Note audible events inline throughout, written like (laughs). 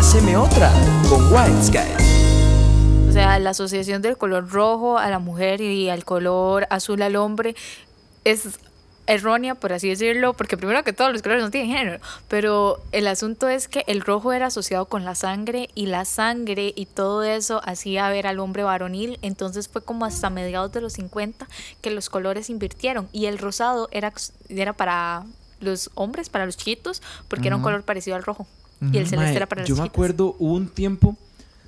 Haceme otra con White Sky. O sea, la asociación del color rojo a la mujer y al color azul al hombre es errónea, por así decirlo, porque primero que todos los colores no tienen género, pero el asunto es que el rojo era asociado con la sangre y la sangre y todo eso hacía ver al hombre varonil, entonces fue como hasta mediados de los 50 que los colores invirtieron y el rosado era, era para los hombres, para los chiquitos, porque era un color parecido al rojo y el celeste era para los Yo me chiquitos. acuerdo hubo un tiempo,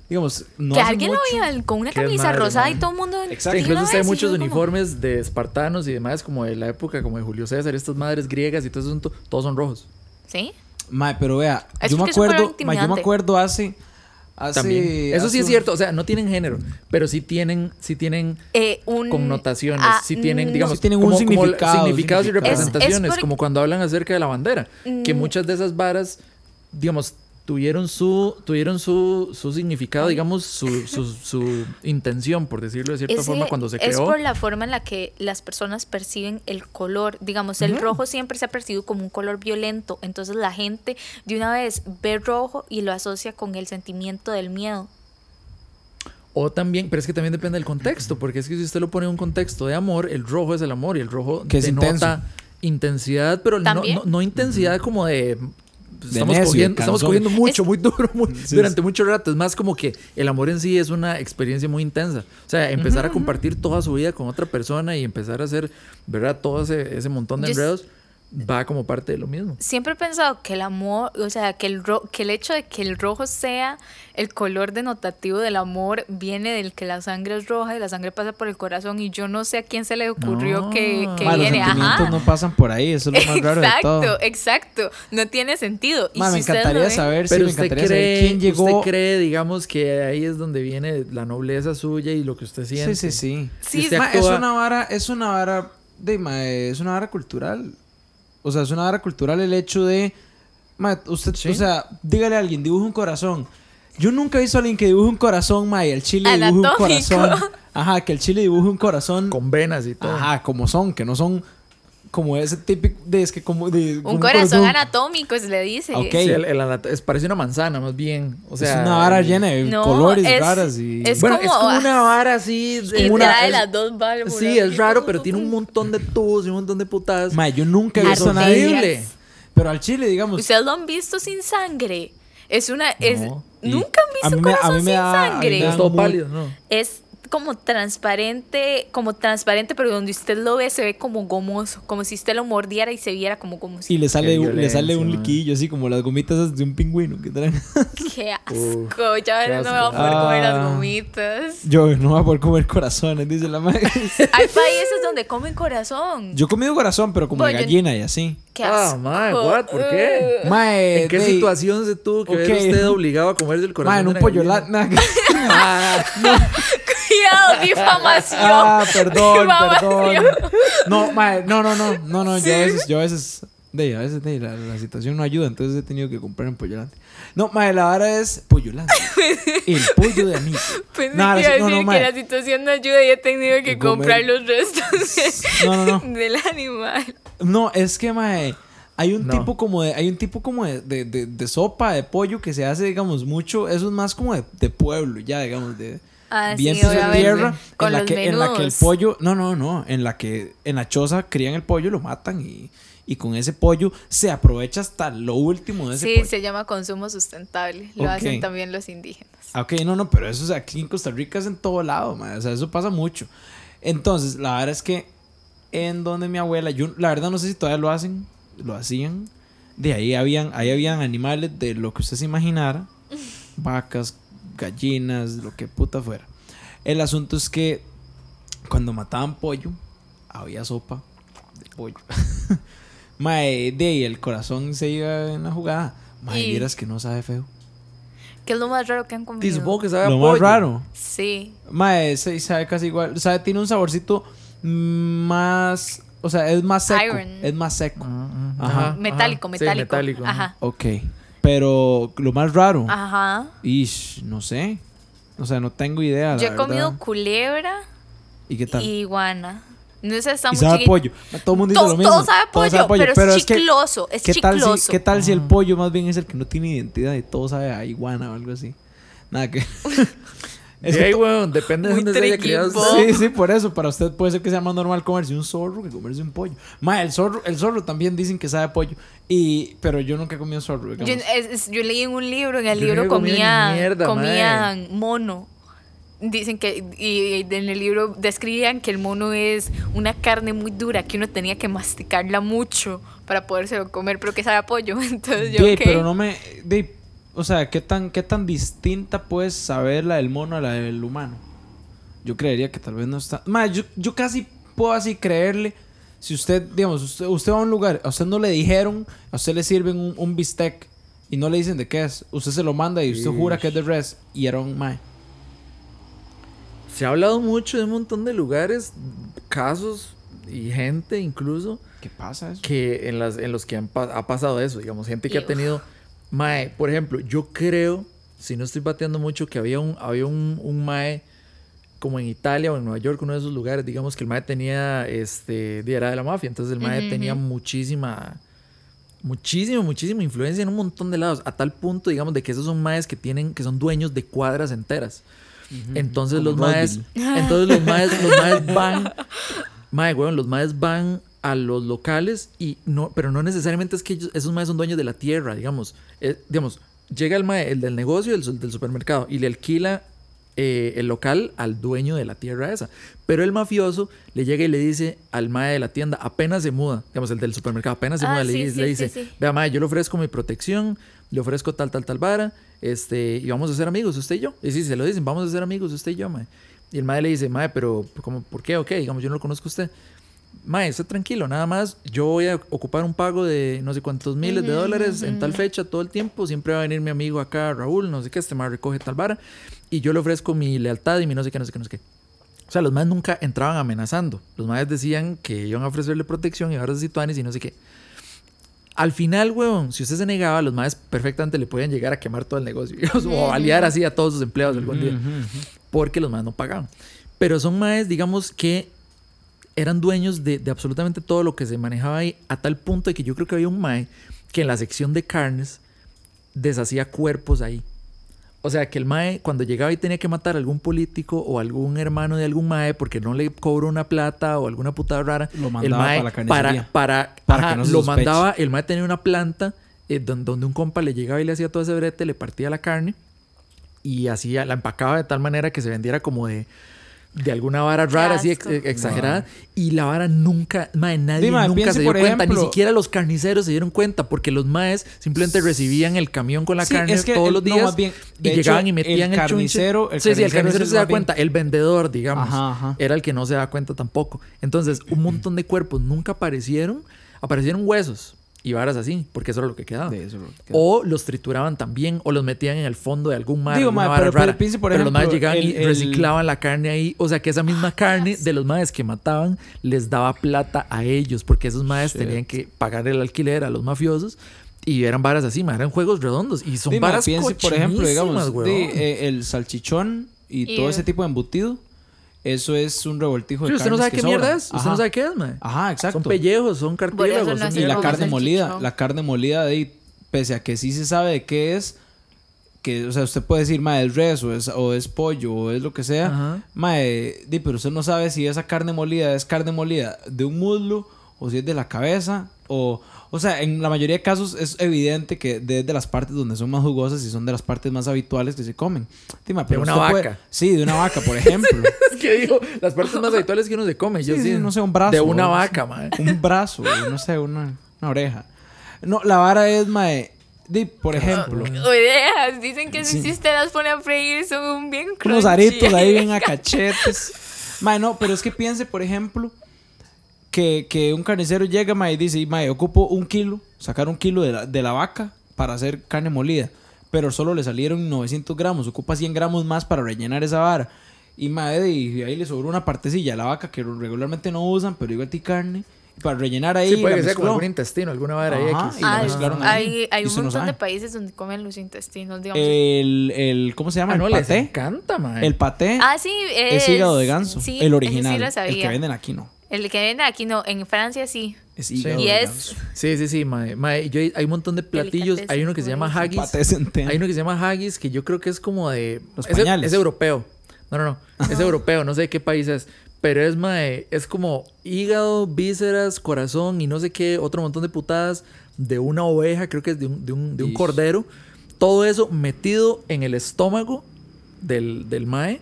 digamos, no que hace alguien mucho, lo veía con una camisa madre, rosada y todo el mundo Exacto. sí, incluso hay muchos como- uniformes de espartanos y demás, como de la época como de Julio César, estas madres griegas y todo eso, todos son rojos. sí Mae, pero vea, Es yo me que es acuerdo, yo me acuerdo hace hace También. Eso sí hace es un- cierto, o sea, no tienen género, pero sí tienen, sí tienen Eh, un connotaciones, ah, sí tienen, no. digamos, Sí tienen un como- como significado, un significados y significado. Es- es representaciones, porque- como cuando hablan acerca de la bandera, que Mm. muchas de esas varas, digamos, tuvieron su, tuvieron su, su significado, digamos, su, su, su intención, por decirlo de cierta Es forma, cuando se Es creó. por la forma en la que las personas perciben el color. Digamos, el rojo siempre se ha percibido como un color violento. Entonces la gente de una vez ve rojo y lo asocia con el sentimiento del miedo. O también, pero es que también depende del contexto, porque es que si usted lo pone en un contexto de amor, el rojo es el amor y el rojo Que es denota intenso. intensidad, pero no, no, no intensidad como De estamos, necio, cogiendo, estamos cogiendo mucho, Es- muy duro, muy- Sí, durante sí. mucho rato. Es más como que el amor en sí es una experiencia muy intensa. O sea, empezar a compartir toda su vida con otra persona y empezar a hacer, ¿verdad? Todo ese, ese montón de Yo enredos va como parte de lo mismo. Siempre he pensado que el amor, o sea, que el, ro- que el hecho de que el rojo sea el color denotativo del amor viene del que la sangre es roja y la sangre pasa por el corazón y yo no sé a quién se le ocurrió No. que, que Mae, los viene. sentimientos Ajá. no pasan por ahí, eso es lo más raro de todo. Exacto, exacto. No tiene sentido. Y si me encantaría saber, sí, Pero me usted encantaría cree, saber quién llegó. usted cree, digamos, que ahí es donde viene la nobleza suya y lo que usted siente. Sí, sí, sí. Sí, Ma, es una vara, es una vara de ma, es una vara cultural. O sea, es una vara cultural el hecho de ma, usted, Sí. o sea, dígale a alguien, dibuje un corazón. Yo nunca he visto a alguien que dibuje un corazón, ma, y el chile dibuje un Anatómico. corazón. Ajá, que el chile dibuje un corazón. Con venas y todo. Ajá, como son, que no son como ese típico de es que como de Un corazón anatómico se le dice. Ok. Sí, el- el anat- es, parece una manzana, más bien. O sea, es una vara llena de No, colores es- raras y es Bueno, como- es como una (laughs) vara así. Y de una- trae las dos válvulas. Sí, es raro, pero tiene un montón de tubos y un montón de putadas. Ma, yo nunca he visto a Arterias. nadie. Horrible. Pero al chile, digamos, Ustedes lo han visto sin sangre. Es una. Es, No. Nunca han visto un corazón mí me sin da- a mí me sangre. da Es todo pálido, ¿no? Es como transparente, como transparente, pero donde usted lo ve se ve como gomoso, como si usted lo mordiera y se viera como gomoso. Y le sale, le sale un liquillo así como las gomitas de un pingüino que traen. (laughs) Qué asco. Ya qué no me va a poder asco. comer Ah. las gomitas. Yo no voy a poder comer corazones, dice la madre. (laughs) Hay países donde comen corazón. Yo he comido corazón, pero como de gallina y así. Qué Ah, asco. mae, what? ¿Por qué? Uh. Mae, ¿En qué de- situación se tuvo que ver ok. usted obligado a comer del corazón? Mae, en un pollo gallina? la- (laughs) Ah, Cuidado, (laughs) difamación. Ah, perdón, (laughs) perdón. Difamación. No, mae, no, no, no, no, no, yo a veces, yo a veces, de, a veces de, la, la situación no ayuda, entonces he tenido que comprar en Pollolante. No, mae, la vara es Pollolante. (laughs) El pollo de Anito. Pensé Nada, que iba a no, decir no, que la situación no ayuda y he tenido que comer- comprar los restos de- No, no, no. del animal. No, es que, mae, hay un No. tipo como de, hay un tipo como de, de, de- de sopa de pollo que se hace, digamos, mucho, eso es más como de, de pueblo, ya, digamos, de Ah, bien sí, de tierra, Con en la, que, en la que el pollo, no, no, no, en la que en la choza crían el pollo, lo matan y, y con ese pollo se aprovecha hasta lo último de ese Sí, pollo. se llama consumo sustentable. Lo hacen también los indígenas. Ah, Ok, no, no, pero eso es aquí en Costa Rica es en todo lado, mae, o sea, eso pasa mucho. Entonces, la verdad es que en donde mi abuela, yo la verdad no sé si todavía lo hacen, lo hacían. De ahí habían, ahí habían animales de lo que usted se imaginara, (laughs) vacas, gallinas, lo que puta fuera. El asunto es que cuando mataban pollo, había sopa de pollo. (laughs) Mae, de ahí el corazón se iba en la jugada. Mae, Y- vieras que no sabe feo. ¿Qué es lo más raro que han comido? supongo que sabe a Lo más raro. Sí. Mae, ese sabe casi igual. O sea, tiene un saborcito más. O sea, es más seco. Iron. Es más seco. Ah, ah, Ajá. ajá, Metálico, ajá. Sí, metálico. metálico. ajá. Ajá. Ok. Pero lo más raro. Ajá. Ish, no sé. O sea, no tengo idea. Yo la he comido culebra ¿Y qué tal? y iguana. No sé, está Y muy sabe chiquito. pollo. Todo el mundo dice Todo- lo mismo. todo sabe pollo, pero es chicloso, es ¿qué tal si- chicloso. ¿Qué tal si el pollo más bien es el que no tiene identidad y todo sabe a iguana o algo así? Nada que... (laughs) (laughs) Es Sí, que to- weón, depende de dónde se haya criado. Sí, sí, por eso. Para usted puede ser que sea más normal comerse un zorro que comerse un pollo. Ma, el zorro, el zorro también dicen que sabe a pollo. Y, pero yo nunca he comido zorro. Yo, digamos. es- es- yo leí en un libro, en el Yo libro comían, mierda, comían mono. Dicen que, y en el libro describían que el mono es una carne muy dura, que uno tenía que masticarla mucho para podérselo comer, pero que sabe a pollo. (laughs) Entonces yo, pero no me. O sea, ¿qué tan, ¿qué tan distinta puedes saber la del mono a la del humano? Yo creería que tal vez no está. Ma, yo, yo casi puedo así creerle. Si usted, digamos, usted, usted va a un lugar, a usted no le dijeron, a usted le sirven un, un bistec y no le dicen de qué es. Usted se lo manda y usted jura que es de res y era un mae. Se ha hablado mucho de un montón de lugares, casos y gente incluso ¿Qué pasa eso? que en, las, en los que han ha pasado eso, digamos, gente que ha tenido... Mae, por ejemplo, yo creo, si no estoy bateando mucho, que había un, había un, un Mae como en Italia o en Nueva York, uno de esos lugares, digamos que el Mae tenía, este, era de la mafia, entonces el Mae tenía muchísima, muchísima, muchísima influencia en un montón de lados, a tal punto, digamos, de que esos son Maes que tienen, que son dueños de cuadras enteras. Entonces los maes, entonces los maes, los maes (laughs) van, mae, weón, los maes van a los locales y no, pero no necesariamente es que ellos- esos maes son dueños de la tierra, digamos, Eh, digamos, llega el mae, el del negocio, el, del supermercado y le alquila eh, el local al dueño de la tierra esa, pero el mafioso le llega y le dice al mae de la tienda, apenas se muda, digamos, el del supermercado, apenas se Ah, muda, le, sí, le dice, sí. vea mae, yo le ofrezco mi protección, le ofrezco tal, tal, tal vara, este, y vamos a ser amigos, usted y yo. Y sí, se lo dicen, vamos a ser amigos, usted y yo, mae. Y el mae le dice, mae, pero, ¿cómo, ¿por qué? Ok, digamos, yo no lo conozco a usted. Mae, esté tranquilo, nada más, yo voy a ocupar un pago de no sé cuántos miles de Ujú, dólares en tal fecha todo el tiempo. Siempre va a venir mi amigo acá, Raúl, no sé qué, este mae recoge tal vara. Y yo le ofrezco mi lealtad y mi no sé qué, no sé qué, no sé qué. O sea, los maes nunca entraban amenazando. Los maes decían que iban a ofrecerle protección y ahora situanes y no sé qué. Al final, weón, si usted se negaba, los maes perfectamente le podían llegar a quemar todo el negocio. digamos, (laughs) o a balear así a todos sus empleados algún día. Porque los maes no pagaban. Pero son maes, digamos, que eran dueños de, de absolutamente todo lo que se manejaba ahí, a tal punto de que yo creo que había un mae que en la sección de carnes deshacía cuerpos ahí. O sea, que el mae, cuando llegaba y tenía que matar a algún político o algún hermano de algún mae porque no le cobró una plata o alguna putada rara, Lo el mandaba mae para la carnicería. para, para, Para ajá, que no se lo sospeche. mandaba, el mae tenía una planta eh, don- donde un compa le llegaba y le hacía todo ese brete, le partía la carne y hacía, la empacaba de tal manera que se vendiera como de, de alguna vara rara, así ex- exagerada. Y la vara nunca, mae, nadie nunca piense, se dio por cuenta, ni siquiera los carniceros se dieron cuenta, porque los maes simplemente recibían el camión con la Sí, carne es que todos el- los días bien, y llegaban hecho, y metían el carnicero- el sí, sí, el carnicero se da bien- cuenta, el vendedor, digamos, Ajá, ajá. era el que no se da cuenta tampoco. Entonces, un montón de cuerpos nunca aparecieron, aparecieron huesos y varas así, porque eso era lo que quedaba. De eso, que- O los trituraban también, o los metían en el fondo de algún mar. Digo, mae, vara pero- pero rara. piense, por Pero los maes llegaban y el- el- reciclaban la carne ahí. O sea, que esa misma carne de los maes que mataban les daba plata a ellos, porque esos maes Shit. tenían que pagar el alquiler a los mafiosos. Y eran varas así, mae, eran juegos redondos. Y son mae, varas piense, por ejemplo, digamos, weón. eh, el salchichón y todo Ew. ese tipo de embutido, eso es un revoltijo de Sí, usted no sabe que qué mierda es. Usted Ajá. no sabe qué es, mae. Ajá, exacto. Son pellejos, son cartílagos. no son sé y la carne molida, chichón. la carne molida de pese a que sí se sabe de qué es, que, o sea, usted puede decir, mae, es res o es, o es pollo o es lo que sea, Ajá. mae, di, pero usted no sabe si esa carne molida es carne molida de un muslo o si es de la cabeza o... O sea, en la mayoría de casos es evidente que desde las partes donde son más jugosas y son de las partes más habituales que se comen. Pero una puede- vaca. sí, de una vaca, por ejemplo. (laughs) Es que digo, las partes más habituales que uno se come. Yo Sí, sí, sí, no sé, un brazo, De una o- vaca, mae. un brazo, no sé, una, una oreja. No, la vara es, mae, por ejemplo... Orejas, dicen que Sí. si usted las pone a freír son un bien unos crunchy. aritos ahí bien a (laughs) cachetes. Mae, no, pero es que piense, por ejemplo, que, que un carnicero llega, mae, y dice, mae, ocupo un kilo, sacar un kilo de la, de la vaca para hacer carne molida. Pero solo le salieron 900 gramos, ocupa 100 gramos más para rellenar esa vara. Y mae, y ahí le sobró una partecilla a la vaca que regularmente no usan, pero igual tiene carne. Para rellenar ahí, Sí, puede que sea como mezcló. algún intestino, alguna vara ahí. X. y la mezclaron ahí, hay, hay y un montón de países donde comen los intestinos, digamos. El, el, ¿cómo se llama? Ah, no, el les paté. encanta, mae. El paté ah, sí, es hígado de ganso. sí, el original. sí lo el que sabía. venden aquí no. El que viene aquí no, en Francia sí. Es hígado, Y digamos. es Sí, sí, sí, mae. Mae, yo, hay un montón de platillos. Hay uno que se llama haggis. Hay uno que se llama haggis que yo creo que es como de. Los es, pañales. es europeo. No, no, no. Es europeo, no sé de qué país es. Pero es, mae, es como hígado, vísceras, corazón y no sé qué, otro montón de putadas de una oveja, creo que es de un, de un, de un cordero. Todo eso metido en el estómago del, del mae.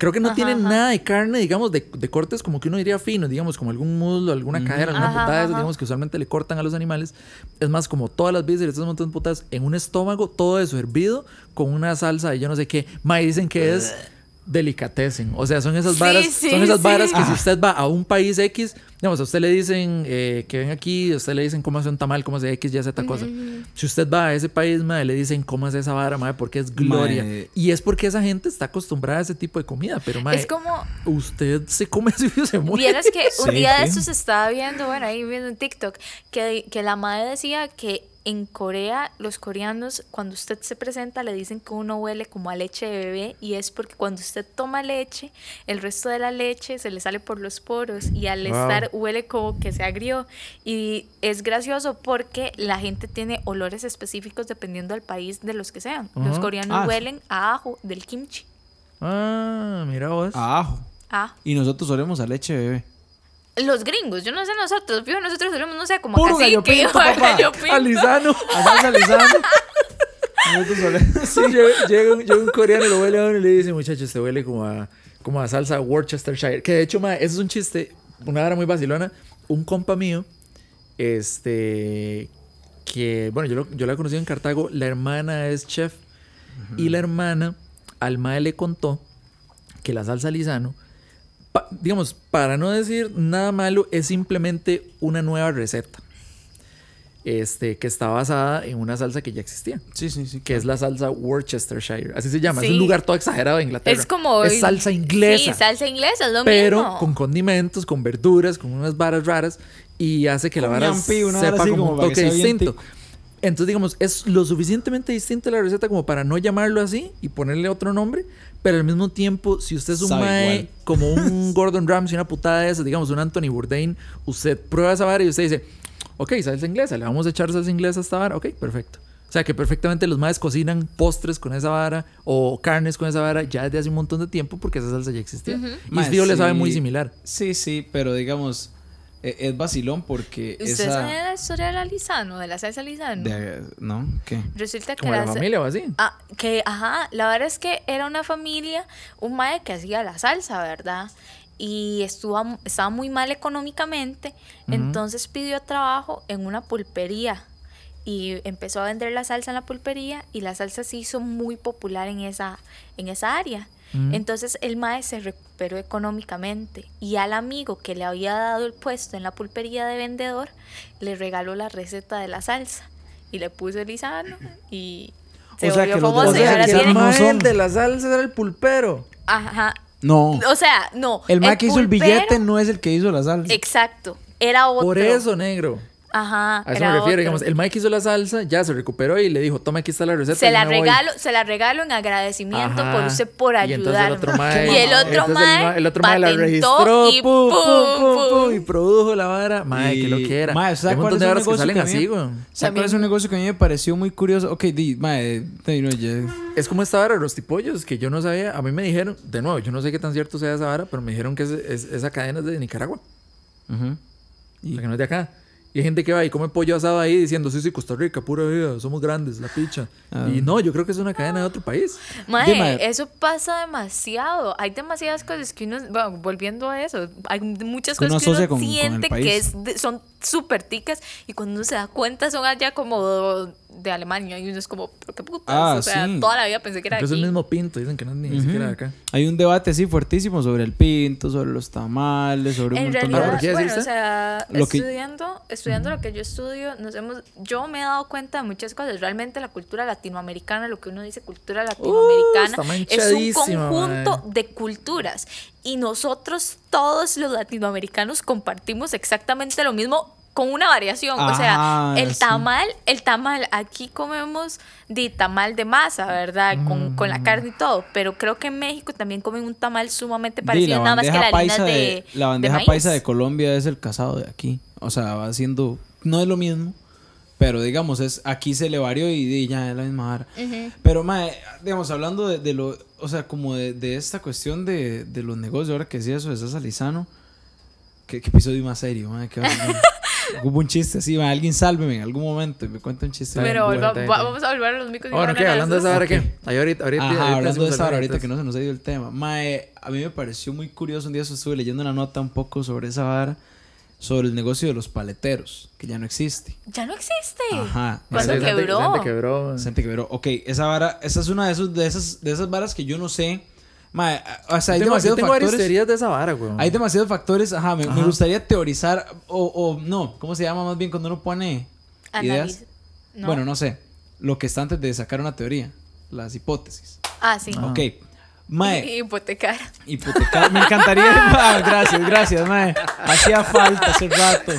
Creo que no Ajá, tiene ajá. nada de carne, digamos, de, de cortes como que uno diría fino, digamos, como algún muslo, alguna cadera, alguna Ajá, putada de digamos, que usualmente le cortan a los animales. Es más, como todas las vísceras, estos montón de putadas en un estómago, todo eso hervido con una salsa y yo no sé qué. Mae, dicen que es delicatessen. O sea, son esas varas, sí, son esas sí. varas que si usted va a un país X, digamos, a usted le dicen eh, que ven aquí, a usted le dicen cómo hace un tamal, cómo hace X, Y, Z cosa. Si usted va a ese país, mae, le dicen cómo hace esa vara, mae, porque es gloria. Y es porque esa gente está acostumbrada a ese tipo de comida, pero mae, Es como, usted se come así y (laughs) se muere. vieras que un Sí, día de sí. estos estaba viendo, bueno, ahí viendo en TikTok, que, que la madre decía que en Corea, los coreanos, cuando usted se presenta, le dicen que uno huele como a leche de bebé y es porque cuando usted toma leche, el resto de la leche se le sale por los poros y al Wow. estar huele como que se agrió. Y es gracioso porque la gente tiene olores específicos dependiendo del país de los que sean. Los coreanos Ah, huelen a ajo del kimchi. Ah, mira vos. A ajo. Ah. Y nosotros solemos a leche de bebé. Los gringos, yo no sé nosotros, fijo, nosotros solemos, no sé, como Puro cacique, gallo pinto, (laughs) o papá. gallo pinto. Alisano. A salsa lisana. nosotros solemos. (laughs) Sí, llega, llega un, llega un coreano y lo huele a uno y le dice, muchachos, te huele como a, como a salsa Worcestershire. Que de hecho, ma, ese es un chiste, una hora muy vacilona. Un compa mío, este, que, bueno, yo, lo- yo la conocí en Cartago, la hermana es chef. Y la hermana al mae le contó que la salsa lisano, pa- digamos, para no decir nada malo, es simplemente una nueva receta. Este, que está basada en una salsa que ya existía Sí, sí, sí. que es la salsa Worcestershire. Así se llama. Es Sí. un lugar todo exagerado de Inglaterra. Es como. Es salsa inglesa. Sí, salsa inglesa, es lo pero mismo. con condimentos, con verduras, con unas varas raras y hace que la Con vara sepa como como un toque distinto. Entonces, digamos, es lo suficientemente distinta la receta como para no llamarlo así y ponerle otro nombre, pero al mismo tiempo, si usted es un mae (laughs) como un Gordon Ramsay, una putada de esas, digamos, un Anthony Bourdain, usted prueba esa vara y usted dice, ok, salsa inglesa, le vamos a echar salsa inglesa a esta vara, ok, perfecto. O sea, que perfectamente los maes cocinan postres con esa vara o carnes con esa vara ya desde hace un montón de tiempo porque esa salsa ya existía. Y Mae, Steve le sabe muy similar. Sí, sí, pero digamos, es vacilón porque ¿Usted esa... sabe la historia de la Lisano, de la salsa Lisano? de- ¿No? ¿Qué? Resulta que Como la familia o así. Ah, que, ajá, la verdad es que era una familia, un mae que hacía la salsa, ¿verdad? Y estuvo, estaba muy mal económicamente, entonces pidió trabajo en una pulpería y empezó a vender la salsa en la pulpería y la salsa se hizo muy popular en esa, en esa área. Entonces el mae se recuperó económicamente y al amigo que le había dado el puesto en la pulpería de vendedor le regaló la receta de la salsa y le puso el lisano y (laughs) se O sea, volvió que los famoso dos la tiene... no son. de la salsa era el pulpero. Ajá. No. O sea, no. El mae que hizo el billete no es el que hizo la salsa. Exacto. Era otro. Por eso, negro. Ajá. A eso me refiero. otro. Digamos, el Mike hizo la salsa, ya se recuperó y le dijo, toma, aquí está la receta. se la me voy". regalo, se la regalo en agradecimiento Ajá. por usted por Y mae, y el otro entonces el otro mae la registró, y pum, pum, pum, pum, pum, pum. y produjo la vara. Mae, Y- que lo que era. Mae, ¿sabe Hay un cuál montón es de un varas que negocio salen que así, güey. ¿Sabes cuál es un negocio que a mí me pareció muy curioso? Ok, di, mae, te- no, ya- Es como esta vara, Rostipollos, que yo no sabía. A mí me dijeron, de nuevo, yo no sé qué tan cierto sea esa vara, pero me dijeron que es- es- esa cadena es de Nicaragua. O sea, que no es de acá. Y hay gente que va y come pollo asado ahí diciendo, sí, sí, Costa Rica, pura vida, somos grandes, la picha. Ah. Y no, yo creo que es una cadena de otro país. Mae, Dime. eso pasa demasiado. Hay demasiadas cosas que uno, bueno, volviendo a eso, hay muchas Que uno cosas que uno con- siente que es de- son súper ticas y cuando uno se da cuenta son allá como de Alemania y uno es como, pero qué putas. Ah, o sea, sí. toda la vida pensé que era Incluso aquí. el mismo pinto, dicen que no es ni siquiera de acá. Hay un debate así fuertísimo sobre el pinto, sobre los tamales, sobre un En montón realidad, de ¿por cosas. bueno, o sea, Lo que- estudiando, estudiando lo que yo estudio, nos hemos, yo me he dado cuenta de muchas cosas. Realmente la cultura latinoamericana, lo que uno dice cultura latinoamericana, es un conjunto de culturas. Y nosotros, todos los latinoamericanos, compartimos exactamente lo mismo con una variación. o sea, el sí. tamal, el tamal, aquí comemos de tamal de masa, ¿verdad? Con, con la carne y todo. Pero creo que en México también comen un tamal sumamente parecido, nada más que la harina de, de, la de bandeja maíz. paisa de Colombia es el casado de aquí. O sea, va siendo no es lo mismo, pero digamos es aquí se le varió y, ya es la misma vara. Ujú. Pero mae, digamos hablando de, de lo, o sea, como de, de esta cuestión de, de los negocios, ahora que decía eso de César Lizano, ¿qué, qué episodio más serio, mae? Qué. (laughs) Hubo un chiste así, mae, alguien sálveme en algún momento y me cuenta un chiste. Pero va- va- vamos a volver a los micros. y Bueno, ¿qué? Hablando de esa hora. ¿qué? Ahí ahorita, ahorita, Ajá, ahorita hablando de esa vara, ahorita que no se nos ha ido el tema. Mae, a mí me pareció muy curioso. Un día estuve leyendo una nota un poco sobre esa vara, sobre el negocio de los paleteros, que ya no existe. Ya no existe. Ajá. ¿Cuándo quebró? Gente quebró. gente quebró. Ok, esa vara, esa es una de, esos, de, esas, de esas varas que yo no sé. Mae, o sea, hay tengo, demasiados varias factores. teorías de esa vara, güey. Hay demasiados factores. Ajá, me, gustaría teorizar. O, o no, ¿cómo se llama más bien cuando uno pone ideas? Analiz- ¿No? Bueno, no sé. Lo que está antes de sacar una teoría. Las hipótesis. Ah, sí. Ok. Mae, (laughs) Hipotecar. hipotecar. Me encantaría. (laughs) Ah, gracias, gracias, mae. Hacía falta hace rato.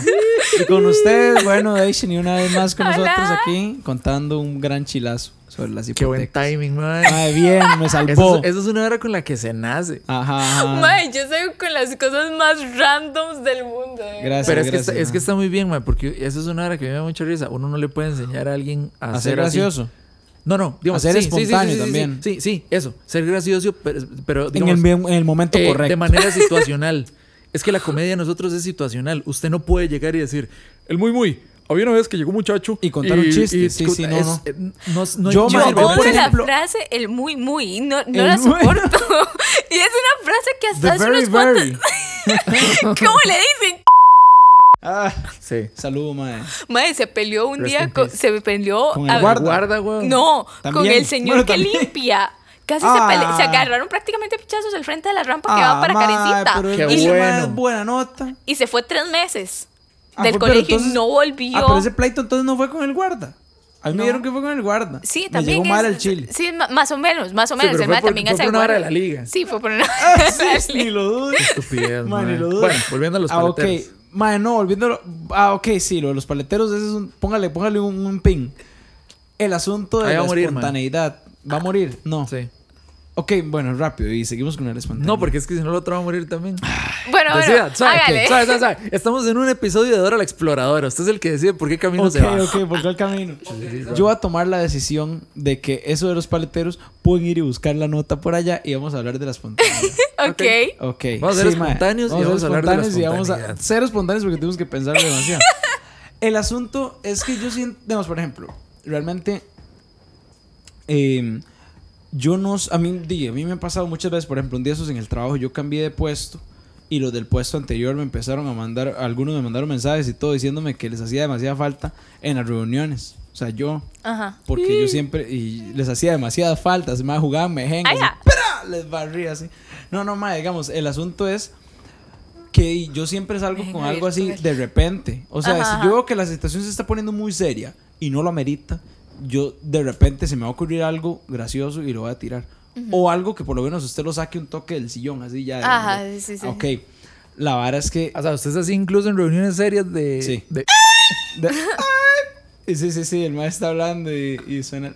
Y con ustedes, bueno, Daishin, y una vez más con nosotros Hola. aquí, contando un gran chilazo sobre las Qué buen hipotecas. timing, man. Mae, bien, me Eso salvó. es, eso es una hora con la que se nace. Ajá, ajá. Mae, yo soy con las cosas más randoms del mundo. eh. Gracias. Pero es que, gracias, está, es que está muy bien, man, porque eso es una hora que me da mucha risa. Uno no le puede enseñar a alguien a, A ser ser así. gracioso. No, no, digamos, A ser sí, espontáneo sí, sí, también. Sí, sí, eso. Ser gracioso, pero, pero En digamos, el, bien- en el momento eh, correcto. de manera situacional. (laughs) es que la comedia de nosotros es situacional. Usted no puede llegar y decir, el muy, muy. Había una vez que llegó un muchacho. Y contar un chiste. Sí, sí, no, es- no. eh, no, no- Yo, Yo por odio la ejemplo- frase el muy muy, no, no la (laughs) soporto. y es una frase que hasta hace unos cuantos. (laughs) ¿Cómo le dicen? Ah, Sí. saludo, mae. Mae, se peleó un Rest día, con- se peleó. Con a- el guarda. Guarda, güey. No, con el señor Bueno, que limpia. Casi Ah. se, pele- se agarraron prácticamente a pichazos al frente de la rampa que Ah, va para mae, Karencita. y, bueno. buena nota. y se fue tres meses Ah, del fue- colegio y no volvió. Ah, pero ese pleito entonces no fue con el guarda. A mí me dijeron que fue con el guarda. Sí, Me también. llegó mal el chile. Sí, más o menos, más o menos. pero el fue mae por- también fue por una hora de la liga. Sí, fue por una. (laughs) Sí, (laughs) ni lo dudo. Estupidez, Man, ni mae. lo dudo. Bueno, volviendo a los Ah, ok. paleteros. No, volviendo. Ah, ok, sí, lo de los paleteros, ese es un. Póngale, póngale un, un pin. El asunto de Ahí va la a morir, man. espontaneidad. ¿Va a morir? No. Sí. Ok, bueno, rápido. Y seguimos con el espontáneo. No, porque es que si no, el otro va a morir también. Bueno, bueno, Decida, suave, hágale. suave, suave, suave. Estamos en un episodio de Dora la Exploradora. Usted es el que decide por qué camino Ok, se va. ok, ¿por cuál camino? Yo voy a tomar la decisión de que eso de los paleteros pueden ir y buscar la nota por allá y vamos a hablar de la espontaneidad. (laughs) ok. Ok. Vamos a ser sí, mae. espontáneos y vamos a hablar de la espontáneos y vamos a espontaneidad. ser espontáneos porque tenemos que pensar demasiado. (laughs) El asunto es que yo siento, digamos, por ejemplo, realmente eh, yo no, a mí, di, a mí me ha pasado muchas veces, por ejemplo, un día esos en el trabajo, yo cambié de puesto y los del puesto anterior me empezaron a mandar, algunos me mandaron mensajes y todo diciéndome que les hacía demasiada falta en las reuniones. O sea, yo, Ajá. porque yo siempre, y les hacía demasiada falta, se me jugaban mejengas, y ya. ¡pra! les barría así. No, no, ma, digamos, el asunto es que yo siempre salgo con algo así de repente. O sea, Ajá, si ajá. yo veo que la situación se está poniendo muy seria y no lo amerita, yo de repente se me va a ocurrir algo gracioso y lo voy a tirar. O algo que por lo menos usted lo saque un toque del sillón, así ya. Ajá, de- sí, sí. Ok. La vara es que. O sea, usted es así incluso en reuniones serias de... Sí. de- de- (laughs) sí, sí, sí, el maestro está hablando y, y suena. el.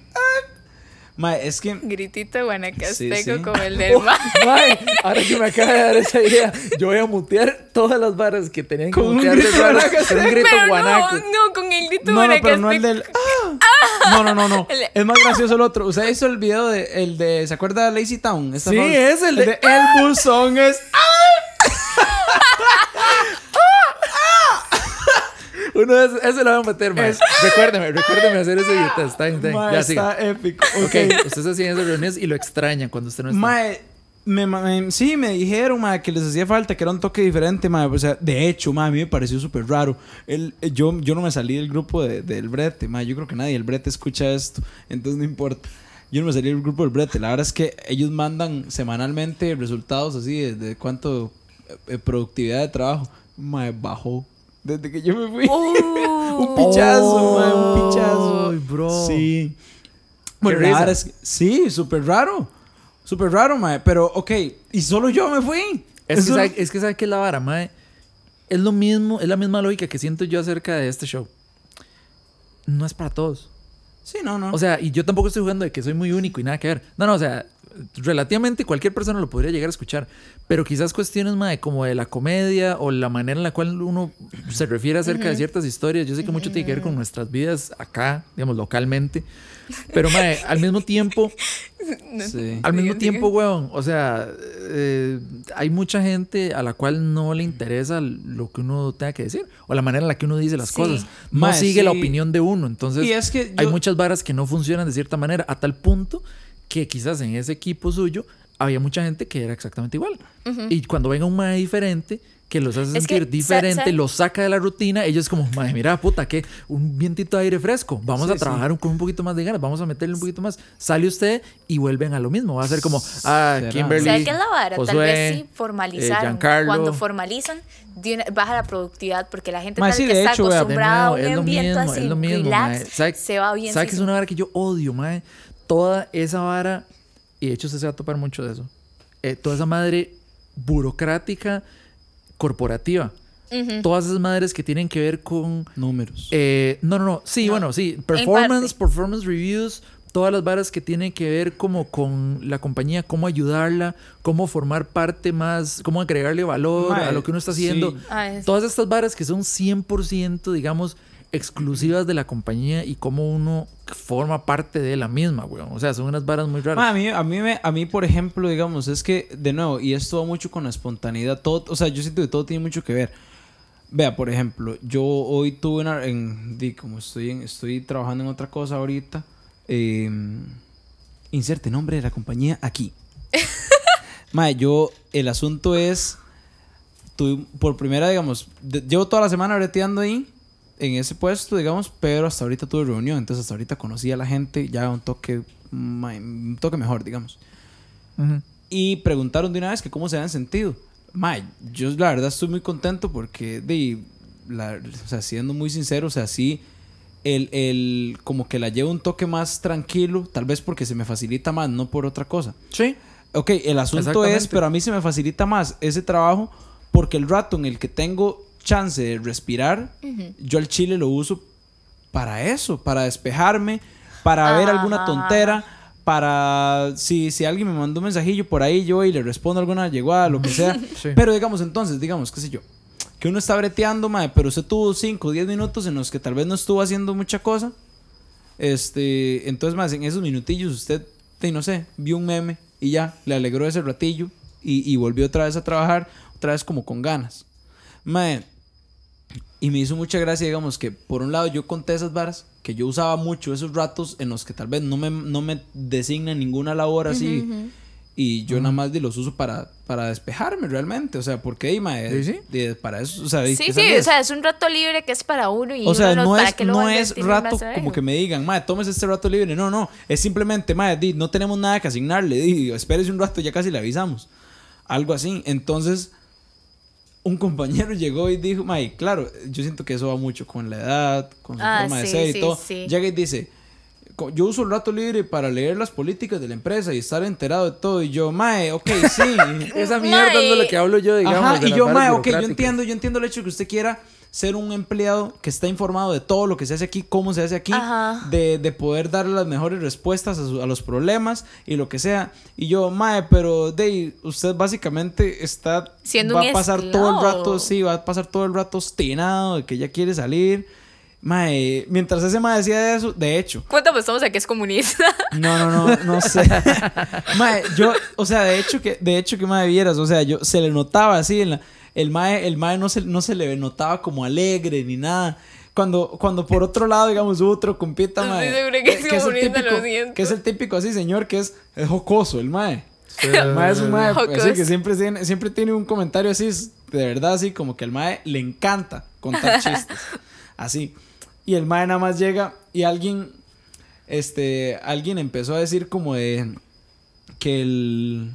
Ma, es que. Gritito guanacasteco Sí, sí. como el del. (laughs) Mae, ahora que me acaba de dar esa idea, yo voy a mutear todas las varas que tenían que Con un mutear de grito guanacasteco. con un grito Pero guanaco. no, no, con el grito No, no, pero no el guanacasteco. del. ¡Ah! No, no, no, no. El- Es más gracioso el otro. ¿Usted hizo el video de. El de ¿Se acuerda de Lazy Town? Esta Sí, es el de- El buzón es. Uno de esos, ese lo voy a meter, mae. Recuérdeme, recuérdeme hacer ese video. Está bien, está. Ma, Ya, épico. Ok, ustedes hacían esas reuniones y lo extrañan cuando usted no está. Me, me- sí, me dijeron, que les hacía falta, que era un toque diferente, mae. O sea, de hecho, mae, a mí me pareció súper raro. El, eh, yo, yo no me salí del grupo de- del brete, mae. Yo creo que nadie del brete escucha esto, entonces no importa. Yo no me salí del grupo del brete. La verdad es que ellos mandan semanalmente resultados así de, de cuánto eh, productividad de trabajo. Mae, bajó. Desde que yo me fui. (laughs) Oh. un pichazo, mae, un pichazo. Ay, bro. Sí. Bueno, verdad es que- sí, súper raro. Súper raro, mae. Pero, ok, y solo yo me fui. Es que, sabe, es que sabe que es la vara, mae. es lo mismo, es la misma lógica que siento yo acerca de este show. No es para todos. Sí, no, no. O sea, y yo tampoco estoy jugando de que soy muy único y nada que ver. No, no, o sea, relativamente cualquier persona lo podría llegar a escuchar. Pero quizás cuestiones más de como de la comedia o la manera en la cual uno se refiere acerca de ciertas historias. Yo sé que mucho tiene que ver con nuestras vidas acá, digamos, localmente. Pero mae, al mismo tiempo, (laughs) sí. al mismo tiempo, weón, o sea, eh, hay mucha gente a la cual no le interesa lo que uno tenga que decir o la manera en la que uno dice las Sí. cosas. No Mae, sigue la opinión de uno. Entonces, Y es que hay yo- muchas varas que no funcionan de cierta manera, a tal punto que quizás en ese equipo suyo había mucha gente que era exactamente igual. Y cuando venga un mae diferente que los hace Es que, sentir sa- diferente, los saca de la rutina, ellos como, mae, mira, puta, que un vientito de aire fresco, vamos Sí, a trabajar con un poquito más de ganas, vamos a meterle un poquito más. Sale usted y vuelven a lo mismo. Va a ser como, ah. Kimberly. ¿Sabes qué es la vara? Tal Josué, vez sí eh, formalizaron. Giancarlo. Cuando formalizan, baja la productividad porque la gente Ma, tal sí, que de está hecho, acostumbrada a un ambiente mismo, así, es lo mismo, relax, mae. ¿Sabe- se va bien. ¿Sabe que es sí, una vara que yo odio, mae? Toda esa vara, y de hecho usted se va a topar mucho de eso. eh, toda esa madre burocrática corporativa. Todas esas madres que tienen que ver con. Números. eh, no, no, no. Sí, No. bueno, sí. Performance, performance reviews. Todas las varas que tienen que ver como con la compañía, cómo ayudarla, cómo formar parte más, cómo agregarle valor a lo que uno está sí. haciendo. Todas estas varas que son 100%, digamos, exclusivas de la compañía y cómo uno forma parte de la misma, weón. O sea, son unas varas muy raras. Ma, a, mí, a, mí me- a mí, por ejemplo, digamos, es que, de nuevo, y esto va mucho con la espontaneidad, todo, o sea, yo siento que todo tiene mucho que ver. Vea, por ejemplo, yo hoy tuve una, en, di, como estoy, en, estoy trabajando en otra cosa ahorita, eh, inserte nombre de la compañía aquí. (laughs) Mae, yo, el asunto es, tuve, por primera, digamos, de- llevo toda la semana breteando ahí, en ese puesto, digamos, pero hasta ahorita tuve reunión, entonces hasta ahorita conocí a la gente ya un toque, un toque mejor, digamos. Ujú. Y preguntaron de una vez que cómo se habían sentido. Mae, yo la verdad estoy muy contento porque, de, la, o sea, siendo muy sincero, o sea, sí, el, el, como que la llevo un toque más tranquilo, tal vez porque se me facilita más, no por otra cosa. Sí. Ok, el asunto es, pero a mí se me facilita más ese trabajo porque el rato en el que tengo chance de respirar, yo al chile lo uso para eso, para despejarme, para ver alguna Ajá. tontera, para si, si alguien me mandó un mensajillo por ahí, yo y le respondo alguna llegada, lo que sea. (laughs) Sí. Pero digamos entonces, digamos, qué sé yo, que uno está breteando, mae, pero usted tuvo 5 o 10 minutos en los que tal vez no estuvo haciendo mucha cosa. Este, entonces más en esos minutillos usted, te- no sé, vio un meme y ya, le alegró ese ratillo y, y volvió otra vez a trabajar, otra vez como con ganas. Mae, y me hizo mucha gracia, digamos, que por un lado yo conté esas varas, que yo usaba mucho esos ratos en los que tal vez no me, no me designan ninguna labor así. Y yo nada más de los uso para, para despejarme realmente. O sea, porque ahí, mae, Sí, de- para eso, o sea, Sí, sí, es- o sea, es un rato libre que es para uno y o sea, uno no ¿para es, lo no es rato como que me digan, madre, tomes este rato libre. No, no, es simplemente, madre, no tenemos nada que asignarle, di, espérese un rato, ya casi le avisamos. Algo así. Entonces, un compañero (laughs) llegó y dijo, madre, claro, yo siento que eso va mucho con la edad, con su Ah, forma de ser y sí, todo. Llega y dice, "Co- yo uso el rato libre para leer las políticas de la empresa y estar enterado de todo. Y yo, mae, ok, sí. (laughs) Esa mierda es de lo que hablo yo, digamos. Ajá, de y yo, mae, ok, yo entiendo, yo entiendo el hecho de que usted quiera ser un empleado que está informado de todo lo que se hace aquí, cómo se hace aquí, de, de poder darle las mejores respuestas a, su- a los problemas y lo que sea. Y yo, mae, pero de usted básicamente está Siendo va un a pasar todo el rato, sí, va a pasar todo el rato obstinado de que ya quiere salir. Mae, mientras ese mae decía eso, de hecho, Cuéntame, estamos aquí, es comunista. (laughs) no, no, no, no sé. (laughs) mae, yo, o sea, de hecho que, de hecho que mae vieras, o sea, yo se le notaba así en la, el mae, el mae no se, no se le notaba como alegre ni nada. Cuando, cuando por otro lado, digamos, otro compita, Estoy mae. segura que es el comunista, lo típico, siento. que es el típico así, señor, que es, es jocoso, el mae. Sí. El mae es un mae, Jocoso. así que siempre tiene, siempre tiene un comentario así, es de verdad, así como que al mae le encanta contar (laughs) chistes. Así. Y el mae nada más llega y alguien, este, alguien empezó a decir como de que el...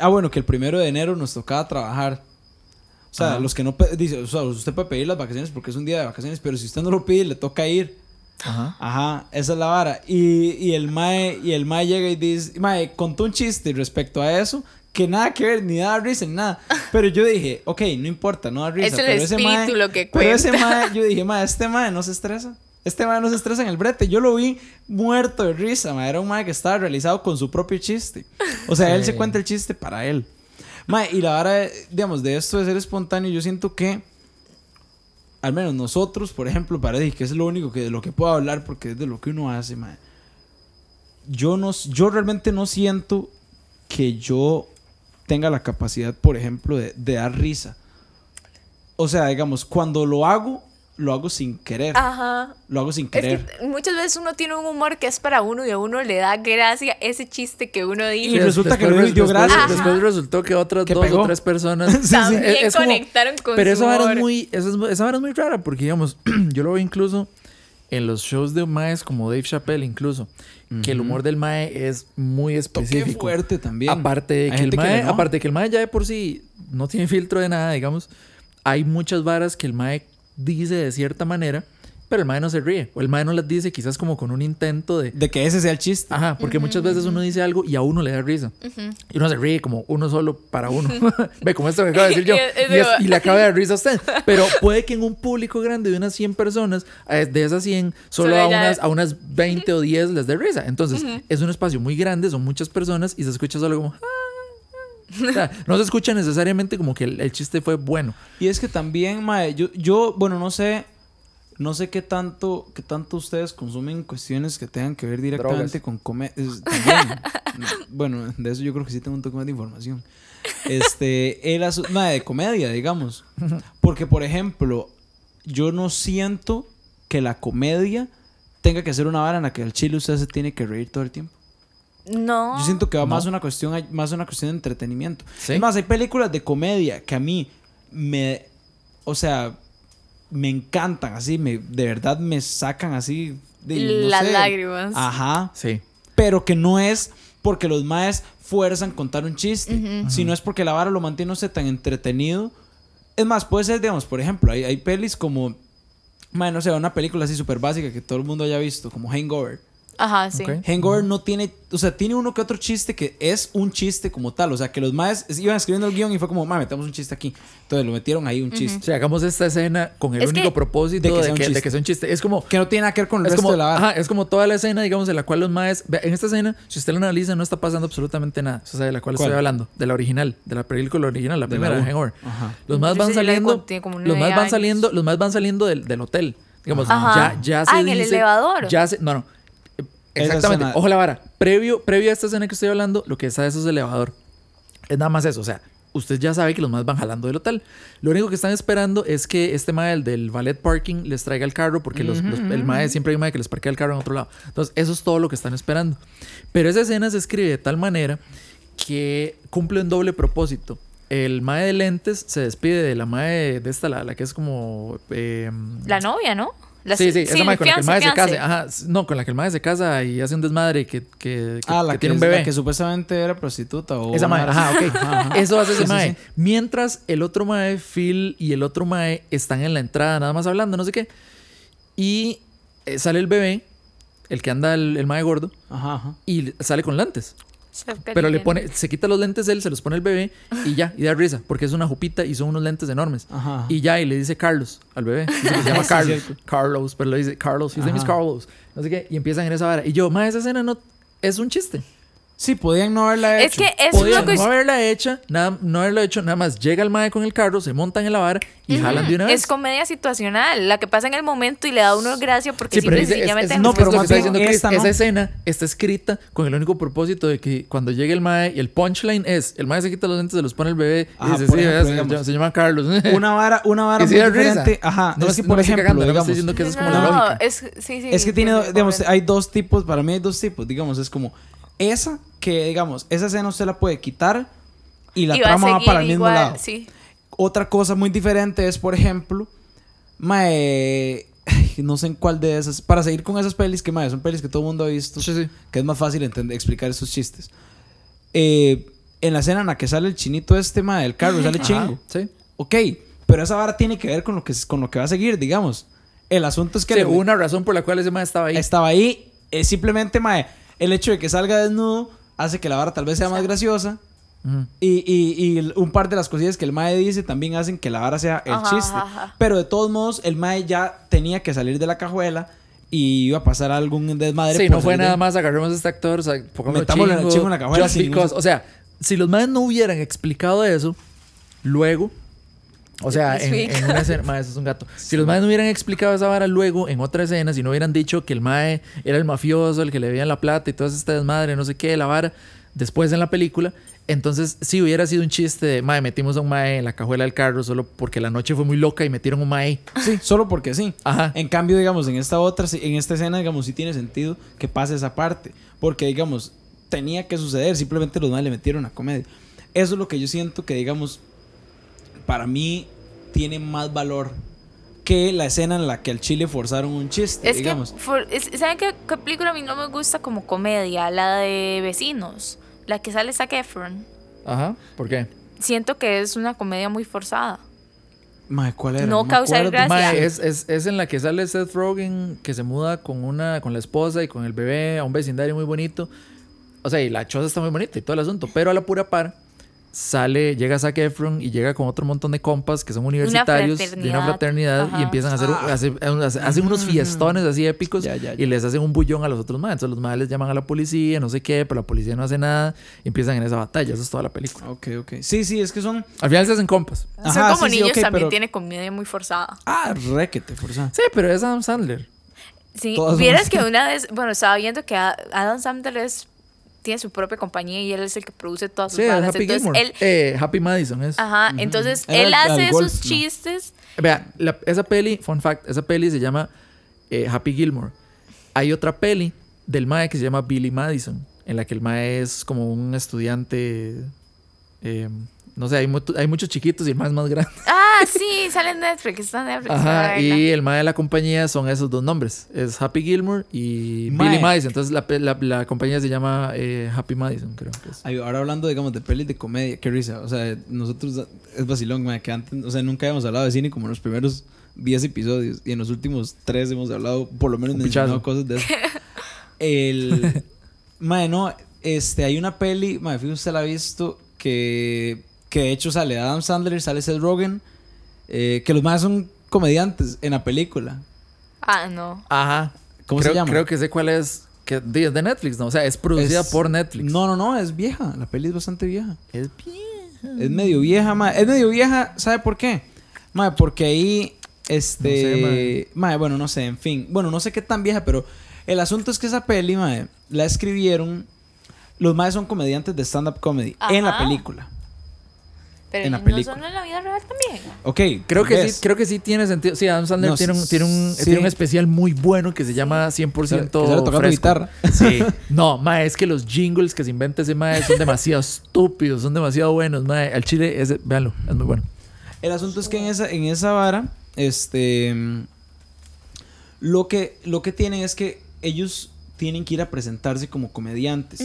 Ah, bueno, que el primero de enero nos tocaba trabajar. O sea, Ajá. los que no... Dice, o sea, usted puede pedir las vacaciones porque es un día de vacaciones, pero si usted no lo pide, le toca ir. Ajá. Ajá, esa es la vara. Y, y el mae, y el mae llega y dice, mae, contó un chiste respecto a eso que nada que ver, ni da risa, ni nada. Pero yo dije, ok, no importa, no da risa. Es el pero ese espíritu mae- lo que Pero ese cuenta. mae, yo dije, mae, este mae no se estresa. Este mae no se estresa en el brete. Yo lo vi muerto de risa, mae. Era un mae que estaba realizado con su propio chiste. O sea, él se cuenta el chiste para él. Mae, y la vara, digamos, de esto de ser espontáneo, yo siento que al menos nosotros, por ejemplo, para que es lo único que de lo que puedo hablar porque es de lo que uno hace, mae. Yo no yo realmente no siento que yo tenga la capacidad, por ejemplo, de, de dar risa. O sea, digamos, cuando lo hago, lo hago sin querer. Ajá. Lo hago sin Es querer. que muchas veces uno tiene un humor que es para uno y a uno le da gracia ese chiste que uno dice. Y resulta que después, Luis dio después- gracias. Después resultó que otras dos pegó. o tres personas (laughs) Sí, sí. También Es- es como- conectaron con Pero su esa humor. es muy, esa, es- esa vara es muy rara porque, digamos, (clears throat) yo lo veo incluso en los shows de maes como Dave Chappelle, incluso, que el humor del mae es muy específico. fuerte también. Aparte de que, el que mae, aparte de que el mae ya de por sí no tiene (laughs) filtro de nada, digamos, hay muchas varas que el mae dice de cierta manera, pero el mae no se ríe. O el mae no las dice quizás como con un intento de... De que ese sea el chiste. Ajá, porque muchas veces uno dice algo y a uno le da risa. Y uno se ríe como uno solo para uno. (laughs) Ve, como esto que acabo de decir yo. (laughs) Y es- Y, le acaba de dar risa a usted. (laughs) Pero puede que en un público grande de unas 100 personas, de esas 100, solo, Solo a, unas, a unas 20 o 10 les dé risa. Entonces, es un espacio muy grande, son muchas personas y se escucha solo como... "Ah, ah". O sea, no se escucha necesariamente como que el, el chiste fue bueno. Y es que también, mae, yo, yo, bueno, no sé, no sé qué tanto, qué tanto ustedes consumen cuestiones que tengan que ver directamente Drogas. con comer. (laughs) también. bueno, de eso yo creo que sí tengo un toque más de información. Este, el mae, de comedia, digamos. Porque, por ejemplo, yo no siento que la comedia tenga que ser una vara en la que el chile usted se tiene que reír todo el tiempo. No. Yo siento que va más una cuestión, más una cuestión de entretenimiento. Sí. Es más, hay películas de comedia que a mí me, o sea, me encantan, así, me, de verdad me sacan así de no Las sé. lágrimas. Ajá. Sí. Pero que no es porque los maes fuerzan contar un chiste, sino es porque la vara lo mantiene usted tan entretenido. Es más, puede ser, digamos, por ejemplo, hay, hay pelis como, mae, no sé, una película así súper básica que todo el mundo haya visto, como Hangover. Ajá, sí. Ok. Hangover no tiene, o sea, tiene uno que otro chiste que es un chiste como tal. O sea, que los maes iban escribiendo el guion y fue como, ma, metamos un chiste aquí. Entonces lo metieron ahí un chiste. O sea, hagamos esta escena con el Es único que- propósito De que de sea un que, de chiste. que sea un chiste. Es como... Que no tiene nada que ver con el Es resto como, de la ajá, es como toda la escena, digamos, de la cual los maes. En esta escena, si usted la analiza, no está pasando absolutamente nada. O sea, de la cual ¿Cuál? estoy hablando. De la original, de la película original, la De primera, la. Hangover. Ajá. Los más van saliendo. Los más van saliendo, los más van saliendo del, del hotel. Digamos, Ajá. ya, ya se Ah, en el elevador. Ya se, no, no. Exactamente. escena- Ojo la vara. Previo, previo a esta escena que estoy hablando, lo que está eso es el elevador. Es nada más eso. O sea, usted ya sabe que los más van jalando del hotel. Lo único que están esperando es que este mae del, del valet parking les traiga el carro, porque los, los- el mae siempre hay un mae que les parquea el carro en otro lado. Entonces, eso es todo lo que están esperando. Pero esa escena se escribe de tal manera que cumple un doble propósito. El mae de lentes se despide de la mae de esta, la, la que es como. eh, La novia, ¿no? La- sí, sí, esa mae con la que el mae se casa. Ajá, no, con la que el mae se casa y hace un desmadre que, que, que- Ah, la que que, tiene un bebé. la que supuestamente era prostituta o Esa vara ajá, ok. Ajá, ajá. Eso hace ese Sí, sí, mae. sí. Mientras el otro mae, Phil y el otro mae están en la entrada nada más hablando, no sé qué. Y eh, sale el bebé, el que anda el, el mae gordo, Ajá, ajá. y sale con lentes. Pero le pone, se quita los lentes él, se los pone el bebé y ya, y da risa, porque es una jupita y son unos lentes enormes. Ajá. Y ya, y le dice Carlos al bebé. Dice que se (laughs) llama Carlos. Carlos, pero le dice Carlos, his name is Ajá. Carlos. No sé qué, y empiezan en esa vara. Y yo, más esa escena no es un chiste. Sí, podían no haberla Es hecho. que eso es Podían lo que no haberla hecha, nada, no haberlo hecho, nada más llega el mae con el carro, se montan en la vara y jalan de una vez. Es comedia situacional, la que pasa en el momento y le da a uno gracia porque Sí, pero es- sencillamente es- no, es pero que más bien diciendo esta no. esa escena está escrita con el único propósito de que cuando llegue el mae y el punchline es, el mae se quita los lentes, se los pone el bebé y Ajá, dice, sí, ejemplo, se, se llama Carlos. (laughs) Una vara, una vara muy da risa. diferente. Ajá. No es es- que, no por ejemplo, cagando, digamos, diciendo que esa es como no, la lógica. es, sí, sí, Es que tiene, digamos, hay dos tipos, para mí hay dos tipos, digamos, es como esa que, digamos, esa escena usted la puede quitar y la Y trama va para el mismo lado. sí. Otra cosa muy diferente es, por ejemplo, mae, no sé en cuál de esas, para seguir con esas pelis que, mae, son pelis que todo el mundo ha visto, Sí, sí. que es más fácil entender, explicar esos chistes. Eh, en la escena en la que sale el chinito este, mae, del carro, sale (laughs) chingo. Sí. Ok, pero esa vara tiene que ver con lo que, con lo que va a seguir, digamos. El asunto es que Sí, le- una razón por la cual ese mae estaba ahí. estaba ahí. Es simplemente, mae, el hecho de que salga desnudo hace que la vara tal vez sea más graciosa. Y, y, y un par de las cosillas que el Mae dice también hacen que la vara sea el Ajá, chiste. ajá, ajá. Pero de todos modos, el Mae ya tenía que salir de la cajuela y iba a pasar algún desmadre. Sí, por no fue de- nada más agarremos a este actor, o sea, Metámosle al chingo, chingo en la cajuela sin-. O sea, si los madres no hubieran explicado eso, luego, o sea, en, en una escena, mae, eso es un gato. (laughs) Si los madres no hubieran explicado esa vara luego en otra escena, si no hubieran dicho que el mae era el mafioso, el que le debían la plata y toda esta desmadre, no sé qué, la vara, después en la película, entonces sí hubiera sido un chiste de, mae, metimos a un mae en la cajuela del carro solo porque la noche fue muy loca y metieron un mae. Sí, solo porque sí. Ajá. En cambio, digamos, en esta otra, en esta escena, digamos, sí tiene sentido que pase esa parte. Porque, digamos, tenía que suceder, simplemente los más le metieron a comedia. Eso es lo que yo siento que, digamos, para mí tiene más valor que la escena en la que al chile forzaron un chiste, Es digamos. que, for- es- ¿saben qué, qué película a mí no me gusta como comedia? La de Vecinos, la que sale Zac Efron. Ajá, ¿por qué? Siento que es una comedia muy forzada. Mae, ¿cuál era? No acuerdo. gracia. Mae, es, es, es en la que sale Seth Rogen que se muda con una con la esposa y con el bebé a un vecindario muy bonito. O sea, y la choza está muy bonita y todo el asunto, pero a la pura par sale, llega Zac Efron y llega con otro montón de compas que son universitarios de una fraternidad. y empiezan a hacer, Ah. hacen unos fiestones así épicos Ya, ya, ya. y les hacen un bullón a los otros más. Entonces los más les llaman a la policía, no sé qué, pero la policía no hace nada y empiezan en esa batalla. Eso es toda la película. Ok, ok. Sí, sí, es que son. Al final se hacen compas. Son como sí, sí, niños también pero- tiene comedia muy forzada. Ah, requete, forzado. Sí, pero es Adam Sandler. Sí, vieras que una vez, bueno, estaba viendo que Adam Sandler es, tiene su propia compañía y él es el que produce todas sus Sí. Happy Entonces, Gilmore. él, Eh, Happy Madison es. ajá, entonces Era él hace golf, esos ¿no? chistes. Vea, la- esa peli, fun fact, esa peli se llama eh, Happy Gilmore. Hay otra peli del Mae que se llama Billy Madison, en la que el Mae es como un estudiante. eh, no sé, hay, mu- hay muchos chiquitos y el es más grande. Ah, (laughs) sí, sale en Netflix, está en Netflix. Ajá, y el Mae de la compañía son esos dos nombres: es Happy Gilmore y Mae. Billy Madison. Entonces la, la- la compañía se llama eh, Happy Madison, creo que es. Ay, Ahora hablando, digamos, de pelis de comedia, qué risa. O sea, nosotros es vacilón, mae, que antes, o sea, nunca habíamos hablado de cine como en los primeros 10 episodios. Y en los últimos 3 hemos hablado, por lo menos mencionado cosas de eso. (laughs) El. (laughs) mae, no, este, hay una peli, mae, fíjate, usted la ha visto, que, que de hecho sale Adam Sandler, sale Seth Rogen, eh, que los más son comediantes en la película. Ah, no. Ajá. ¿Cómo creo, se llama? Creo que sé cuál es. Que es de Netflix, ¿no? O sea, es producida Es- por Netflix. No, no, no, es vieja. La peli es bastante vieja. Es bien. Es medio vieja, ma. Es medio vieja, ¿sabe por qué? Ma, porque ahí, este... No sé, ma, bueno, no sé, en fin. Bueno, no sé qué tan vieja, pero el asunto es que esa peli, ma, la escribieron... Los más son comediantes de stand-up comedy en la película. Pero En la no película. son en la vida real también. Ok. Creo que ¿ves? sí, creo que sí tiene sentido. Sí, Adam Sandler No, tiene, un, tiene, un, sí. tiene un especial muy bueno que se llama 100% Que sale tocando guitarra. Sí. (laughs) No, ma, es que los jingles que se inventa ese ma son demasiado estúpidos, son demasiado buenos, ma. Al chile, ese, véanlo, es muy bueno. El asunto es que en esa, en esa vara, este. Lo que, lo que tienen es que ellos tienen que ir a presentarse como comediantes.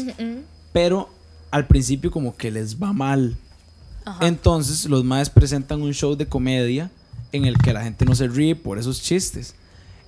Pero al principio, como que les va mal. Ajá. Entonces, los maes presentan un show de comedia en el que la gente no se ríe por esos chistes.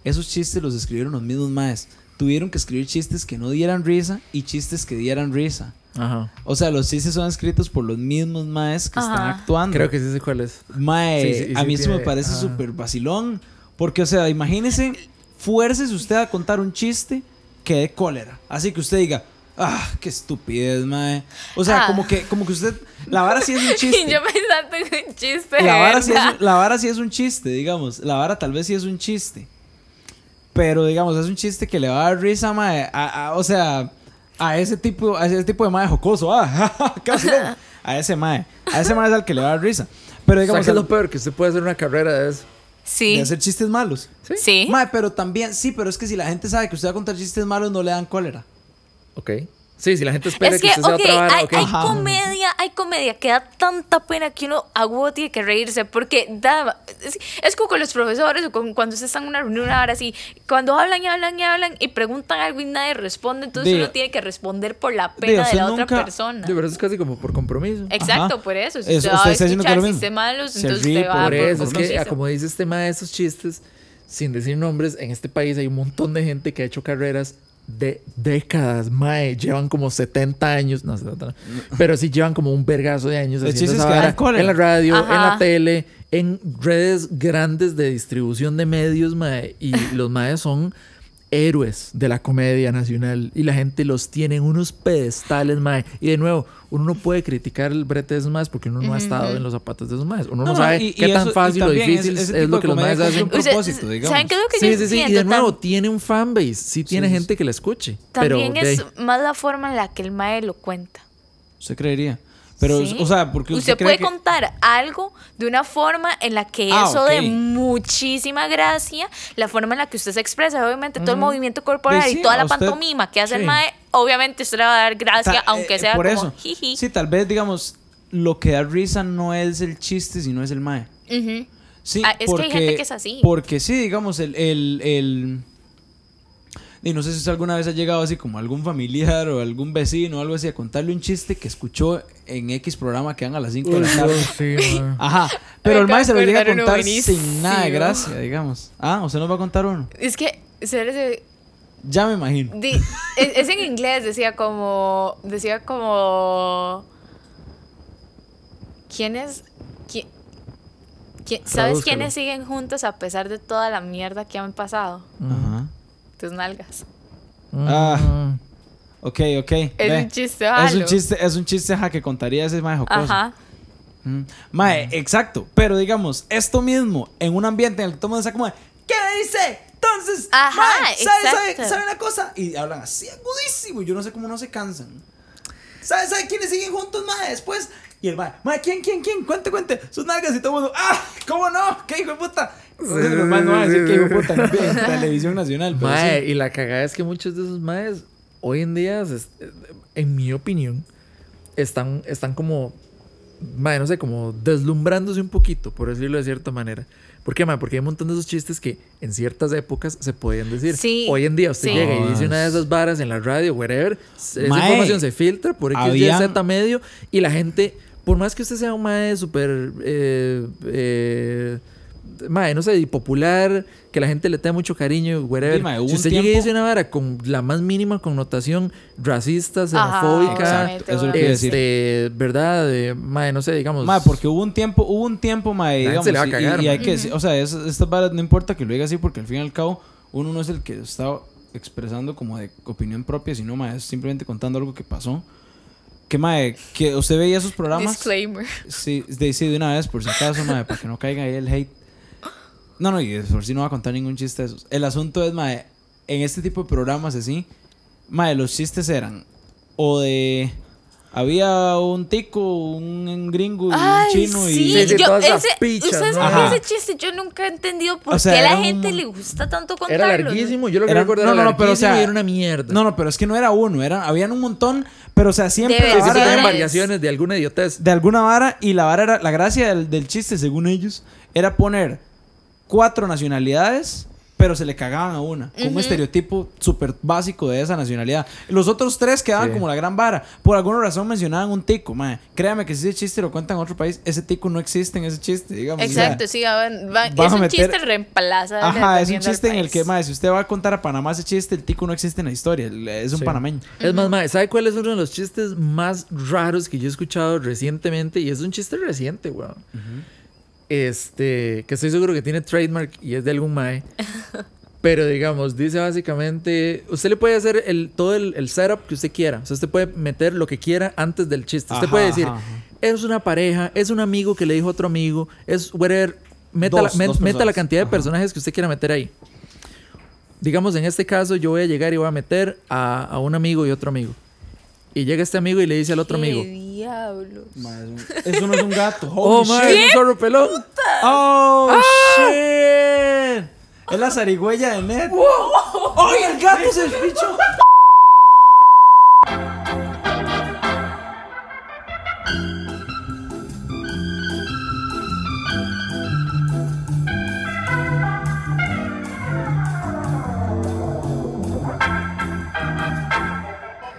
Esos chistes los escribieron los mismos maes. Tuvieron que escribir chistes que no dieran risa y chistes que dieran risa. Ajá. O sea, los chistes son escritos por los mismos maes que están actuando. Creo que sí sé cuál es. Mae, Sí, sí, a sí mí eso me parece súper vacilón. Porque, o sea, imagínese, fuércese usted a contar un chiste que dé cólera. Así que usted diga, ah, qué estupidez, mae. O sea, Ah. como que, como que usted, la vara sí es un (laughs) Y chiste. yo pensando en un chiste. la, vara sí es, la vara sí es un chiste, digamos. La vara tal vez sí es un chiste. Pero, digamos, es un chiste que le va a dar risa, mae. a- a- o sea, a ese tipo, a ese tipo de mae jocoso. Ah, (laughs) vacilón. (laughs) A ese mae. A ese mae es al que le va a dar risa. Pero, O sea, digamos, que es lo peor, que usted puede hacer una carrera de eso. Sí. de hacer chistes malos. Sí. Mae, pero también, sí, pero es que si la gente sabe que usted va a contar chistes malos, no le dan cólera. Ok. Sí, si la gente espera Es que, que, usted sea ok, otra vara, hay, ok. hay comedia, hay comedia que da tanta pena que uno a huevo tiene que reírse porque da, es, es como con los profesores o con, cuando usted está en una reunión ahora así, cuando hablan y hablan y hablan y preguntan algo y nadie responde, entonces Diga- uno tiene que responder por la Diga, pena de usted la otra nunca- persona. Sí, pero eso es casi como por compromiso. Exacto, Ajá. por eso. Si Eso, usted usted va a escuchar chistes malos, Se entonces ríe usted va por Por a eso, es que ah, como dice este tema de esos chistes, sin decir nombres, en este país hay un montón de gente que ha hecho carreras de décadas, mae. Llevan como 70 años, no 70, no, pero sí llevan como un vergazo de años haciendo esa vara en la radio, en la tele, en redes grandes de distribución de medios, mae. Y los maes son héroes de la comedia nacional y la gente los tiene en unos pedestales, mae. Y de nuevo, uno no puede criticar el brete de esos maes porque uno no ha estado en los zapatos de esos maes. Uno no, sabe y- y qué tan eso- fácil o difícil es, lo que los maes hacen. Usted- propósito, digamos. ¿Saben qué es lo que Sí, yo sí, sí. Y de nuevo, tiene un fanbase. Sí, tiene sí, gente que le escuche. También pero, es de- más la forma en la que el mae lo cuenta. Usted creería. Pero, Sí. o sea, porque usted, usted puede que- contar algo de una forma en la que Ah, eso ok. de muchísima gracia, la forma en la que usted se expresa, obviamente todo el movimiento corporal sí, y toda la usted- pantomima que hace sí. el mae, obviamente usted le va a dar gracia, Ta- aunque eh, sea por como eso. jiji. Sí, tal vez, digamos, lo que da risa no es el chiste, sino es el mae. Sí, Ah, es que hay porque, gente que es así. Porque sí, digamos, el, el, el- Y no sé si usted alguna vez ha llegado así como algún familiar o algún vecino o algo así a contarle un chiste que escuchó en X programa que dan a las 5 de la tarde. Sí. (laughs) Ajá. Pero el mae acabo se lo llega a contar sin nada de gracia, digamos. Ah, ¿usted nos va a contar uno? Es que, Ya me imagino. Di- es, es en inglés, decía como. Decía como. ¿Quiénes. qui- qui- ¿Sabes quiénes siguen juntos a pesar de toda la mierda que han pasado? Ajá. Tus nalgas. Ah. Mm. Ok, ok. Es ve. un chiste Es un chiste, es un chiste ajá, que contaría ese mae jocoso. Ajá. Mm. Mae, exacto. Pero digamos, esto mismo, en un ambiente en el que todo el mundo está como, de, ¿qué dice? Entonces, Ajá, mae, ¿sabe, sabe, exacto. sabe una cosa? Y hablan así agudísimo. y Yo no sé cómo no se cansan. ¿Sabe, sabe quiénes siguen juntos, mae? Después. Y el mae, mae, ¿quién, quién, quién? Cuente, cuente. Sus nalgas y todo el mundo, ¡ah! ¿Cómo no? ¿Qué hijo de puta? Los maes no van a decir que en, en (laughs) televisión nacional. Pero Mae, sí. y la cagada es que muchos de esos maes hoy en día, en mi opinión, están, están como, mae, no sé, como deslumbrándose un poquito, por decirlo de cierta manera. ¿Por qué, mae? Porque hay un montón de esos chistes que en ciertas épocas se podían decir. Sí, Hoy en día usted sí. llega y dice una de esas varas en la radio, whatever, esa Mae, información se filtra por X, Y, habían- Z medio y la gente, por más que usted sea un mae súper... Eh, eh, mae, no sé, y popular, que la gente le tenga mucho cariño, whatever. Sí, mae, hubo si usted llega y dice una vara con la más mínima connotación racista, Ajá, xenofóbica, obviamente, eso es lo que iba a decir. este, ¿verdad? De, mae, no sé, digamos. Mae, porque hubo un tiempo, hubo un tiempo, mae, digamos, se le va a y- cagar, y, hay que decir- o sea, es- estas varas no importa que lo diga así, porque al fin y al cabo, uno no es el que está expresando como de opinión propia, sino, mae, es simplemente contando algo que pasó. Que, mae, que usted veía esos programas. Disclaimer. Sí, de, sí, de una vez, por si acaso, mae, para que no caiga ahí el hate. No, no, y por si no va a contar ningún chiste de esos. El asunto es, mae, en este tipo de programas así, mae, los chistes eran o de... Había un tico, un, un gringo y Ay, un chino sí, y... Sí, sí, yo, ese, pichas, ¿ustedes ¿no? ese chiste? Yo nunca he entendido por O sea, qué a la un gente mon- le gusta tanto contarlo. Era larguísimo, yo lo que Era- recuerdo no, era no, no, pero, o larguísimo sea, y era una mierda. No, no, pero es que no era uno, eran, habían un montón, pero o sea, siempre De la Sí, sí, vara tenían versiones. era variaciones de alguna idiotez. de alguna vara y la vara era, la gracia del, del chiste, según ellos, era poner cuatro nacionalidades, pero se le cagaban a una, con un Ujú. estereotipo súper básico de esa nacionalidad. Los otros tres quedaban Sí. como la gran vara. Por alguna razón mencionaban un tico, mae. Créame que si ese chiste lo cuentan en otro país, ese tico no existe en ese chiste, digamos. o sea, Exacto, sí, van- van- es a un meter- chiste reemplaza. Ajá, es un chiste en el que, mae, si usted va a contar a Panamá ese chiste, el tico no existe en la historia. Es un Sí. panameño. Es más, mae, ¿sabe cuál es uno de los chistes más raros que yo he escuchado recientemente? Y es un chiste reciente, weón. Este, que estoy seguro que tiene trademark y es de algún mae. (laughs) Pero digamos, dice básicamente, usted le puede hacer el, todo el, el setup que usted quiera. O sea, usted puede meter lo que quiera antes del chiste. Usted Ajá, puede decir, ajá, ajá. es una pareja, es un amigo que le dijo a otro amigo, es whatever. Meta, Dos, la, met- meta la cantidad de Ajá. personajes que usted quiera meter ahí. Digamos, en este caso, yo voy a llegar y voy a meter a, a un amigo y otro amigo. Y llega este amigo y le dice al otro ¿Qué amigo, diablos? Mae, es un- eso no es un gato. (laughs) oh, Holy mae, shit. es un zorro pelón. ¡Oh, shit! Es la zarigüeya de Ned. ¡Ay, el gato se despichó!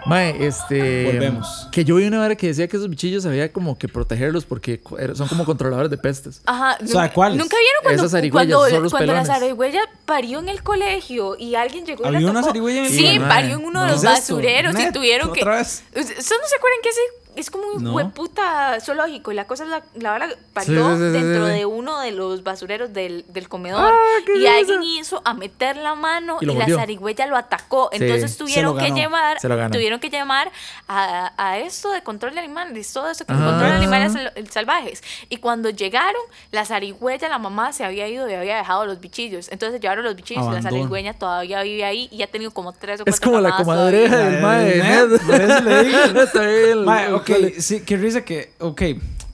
Mae, este. Volvemos. Que yo vi una hora que decía que esos bichillos había como que protegerlos porque son como controladores de pestes. Ajá. O sea, nunca- ¿cuáles? ¿Nunca vieron cuando, Esas zarigüeyas, cuando, zorros cuando la zarigüeya parió en el colegio y alguien llegó y la ¿Había una tocó? zarigüeya en el Sí, parió en uno de los ¿Qué es basureros y Net, tuvieron que... otra vez. ¿Ustedes no se acuerdan que ese es como un No. hueputa zoológico? Y la cosa es la, la vara parió Sí, sí, sí, sí, dentro sí. de uno de los basureros del, del comedor. Ah, qué y alguien hizo a meter la mano Y la zarigüeya lo atacó. Entonces tuvieron que ganó. llevar, Se lo ganó. tuvieron que llamar a, a esto de control de animales, todo eso que Ah. controla animales sal- salvajes. Y cuando llegaron, la zarigüeya, la mamá se había ido y había dejado los bichillos. Entonces llevaron los bichillos y la zarigüeya todavía vive ahí y ha tenido como tres o Es cuatro como la comadreja del mae. por eso le digo. (laughs) Mae, ok, el- sí, qué risa que, ok,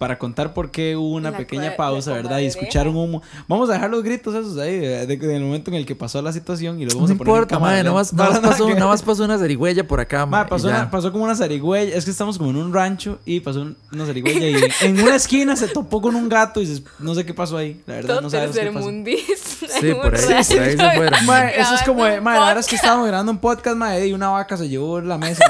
para contar por qué hubo una La pequeña pausa, ¿verdad? Y escucharon humo. Vamos a dejar los gritos esos ahí, de, de- del momento en el que pasó la situación y los No vamos a poner en importa, cámara, mae. (laughs) Nada más, nada, más pasó, nada más pasó una zarigüeya por acá. Mae, pasó, una- pasó como una zarigüeya. Es que estamos como en un rancho y pasó un- una zarigüeya y (laughs) en una esquina se topó con un gato y se- no sé qué pasó ahí. La verdad, Todo no sabemos qué pasó. Sí, por ahí, por ahí se fueron. (laughs) Mae, eso es como, de- un la verdad es que estábamos grabando un podcast, mae, y una vaca se llevó la mesa.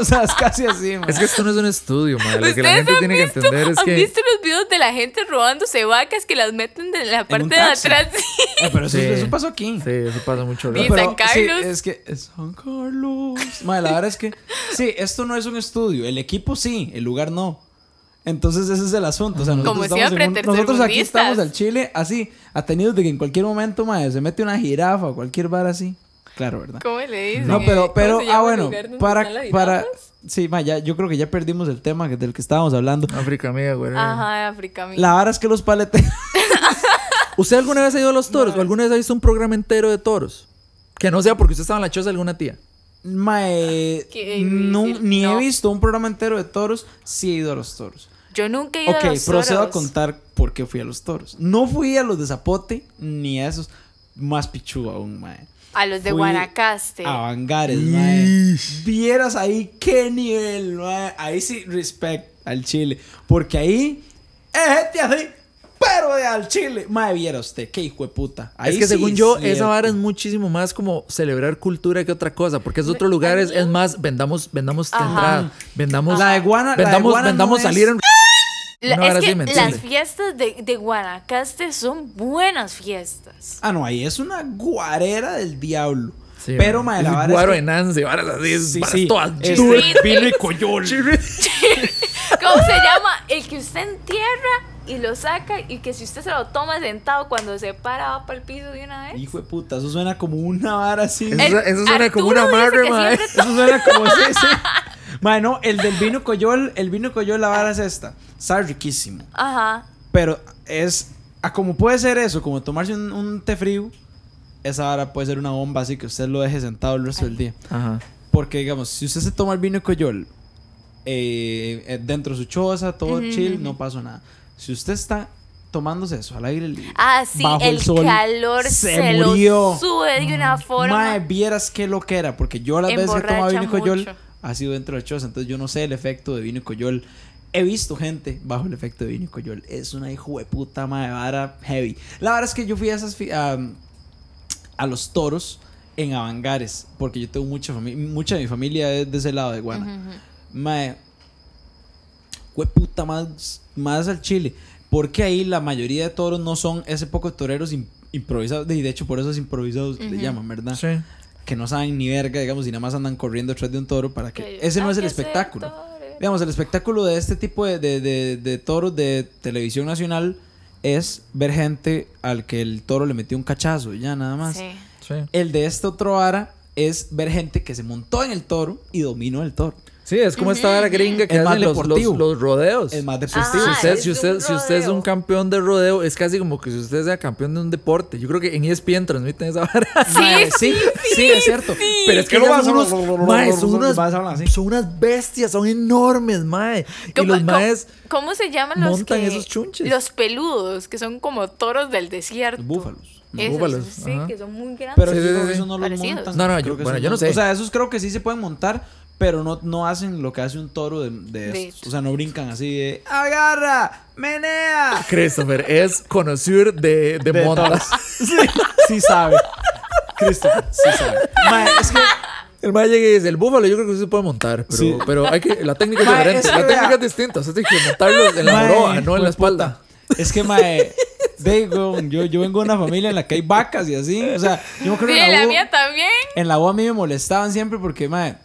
o sea, es casi así, mae. Es que esto no es un estudio, mae. Lo que la ¿Ustedes gente tiene que entender es ¿Han que. Visto los videos de la gente robándose vacas que las meten de la parte de atrás? Eh, pero eso, Sí. eso pasó aquí. Sí, eso pasa mucho. Pero, San Carlos. sí, es que es San Carlos. Mae, la verdad es que sí, esto no es un estudio. El equipo sí, el lugar no. Entonces ese es el asunto. O sea, nosotros, Como estamos en siempre, un- nosotros aquí estamos al Chile así, atenidos de que en cualquier momento, mae, se mete una jirafa o cualquier bar así. Claro, ¿verdad? ¿Cómo le dicen? No, pero, ¿Cómo pero, ah, bueno, para, para? Sí, ma, ya, yo creo que ya perdimos el tema que- del que estábamos hablando. África mía, güey. Ajá, África mía. La vara es que los paleteros, (laughs) ¿Usted alguna vez ha ido a los toros? ¿O alguna vez ha visto un programa entero de toros? Que no sea porque usted estaba en la choza de alguna tía. mae, Qué no, ni he no. visto un programa entero de toros, sí he ido a los toros. Yo nunca he ido Ok, a los procedo a toros. contar por qué fui a los toros. No fui a los de Zapote ni a esos. Más pichu aún, mae. A los de Guanacaste. A Vangares, mae. Vieras ahí qué nivel, mae. Ahí sí, respect al Chile. Porque ahí es gente así, pero de al Chile. Mae, viera usted, qué hijo de puta. Ahí es que sí según yo, cierto. esa vara es muchísimo más como celebrar cultura que otra cosa. Porque esos otros lugares es más, vendamos, vendamos entrada. Vendamos, La de Guana- la de vendamos, no vendamos es- salir en. La- Una vara es así, que ¿me las fiestas de, de Guanacaste son buenas fiestas. Ah, no, ahí es una guarera del diablo. Sí, pero, mae, la vara Guaro es de que- Nance, varas así, Sí, varas sí, todas es duras. (laughs) vino y coyol. (laughs) ¿Cómo se llama? El que usted entierra y lo saca y que si usted se lo toma sentado cuando se para va para el piso de una vez. Hijo de puta, eso suena como una vara así. Eso, El- eso suena como una mae. siempre Eso suena como sí, (laughs) sí. Mae, no, el del vino coyol, el vino coyol, la vara es esta. Sabe riquísimo. Ajá. Pero es. A como puede ser eso, como tomarse un, un té frío, esa vara puede ser una bomba así que usted lo deje sentado el resto del día. Ajá. Porque, digamos, si usted se toma el vino coyol eh, eh, dentro de su choza, todo Ujú, chill, ujú. no pasa nada. Si usted está tomándose eso al aire libre, Ah, sí, bajo el, sol, calor se, murió. lo sube de una forma. Mae, vieras qué lo que era, porque yo las veces que he tomado Emborracha vino coyol. Ha sido dentro de la choza, entonces yo no sé el efecto de vino y coyol. He visto gente bajo el efecto de vino y coyol. Es una hijo de puta madre, vara heavy. La verdad es que yo fui a esas fi- a, a los toros en Avangares, porque yo tengo mucha familia, mucha de mi familia es de ese lado de Guana. Ujú, ujú. Mae, puta más, más al chile. Porque ahí la mayoría de toros no son ese poco de toreros im- improvisados. Y de hecho, por eso es improvisados le llaman, ¿verdad? Sí. Que no saben ni verga, digamos, y nada más andan corriendo detrás de un toro para que. Que- Ese no es el espectáculo. Digamos, el espectáculo de este tipo de, de- de- de toros de televisión nacional es ver gente al que el toro le metió un cachazo y ya nada más. Sí. Sí. El de este otro vara es ver gente que se montó en el toro y dominó el toro. Sí, es como esta vara gringa que Es más hacen los, deportivo. los, los rodeos. Es más Ah, deportivo. Si usted, es si, usted, un si usted es un rodeo. campeón de rodeo, es casi como que si usted sea campeón de un deporte. Yo creo que en ESPN transmiten esa vara. (laughs) Mae, sí, sí, es cierto. Pero es que vas son a- unos, mae, son unas, son unas bestias, son enormes, mae. Y ¿Cómo, los maes, cómo se llaman los montan que- esos chunches. Los peludos, que son como toros del desierto. Los búfalos. Esos, Búfalos, sí, ajá. que son muy grandes. Pero Sí, sí, sí, sí. esos no los montan. No, no, Creo yo- que bueno, yo no sé. O sea, esos creo que sí se pueden montar, pero no, no hacen lo que hace un toro de, de De estos. O sea, no brincan así de ¡Agarra! ¡Menea! (laughs) Christopher es conocido de, de, (laughs) De. (laughs) Sí, sí sabe. Christopher, sí sabe. Mae, es que El mae llega y dice, el búfalo yo creo que sí se puede montar, pero, Sí. pero hay que, la técnica es Mae, diferente. es que la técnica es distinta. O sea, tienes que montarlo en la moroa, no en la de espalda. puta. Es que, mae, digo, yo, yo vengo de una familia en la que hay vacas y así. O sea, yo me acuerdo Sí, en la la U, mía también. en la U a mí me molestaban siempre porque, mae,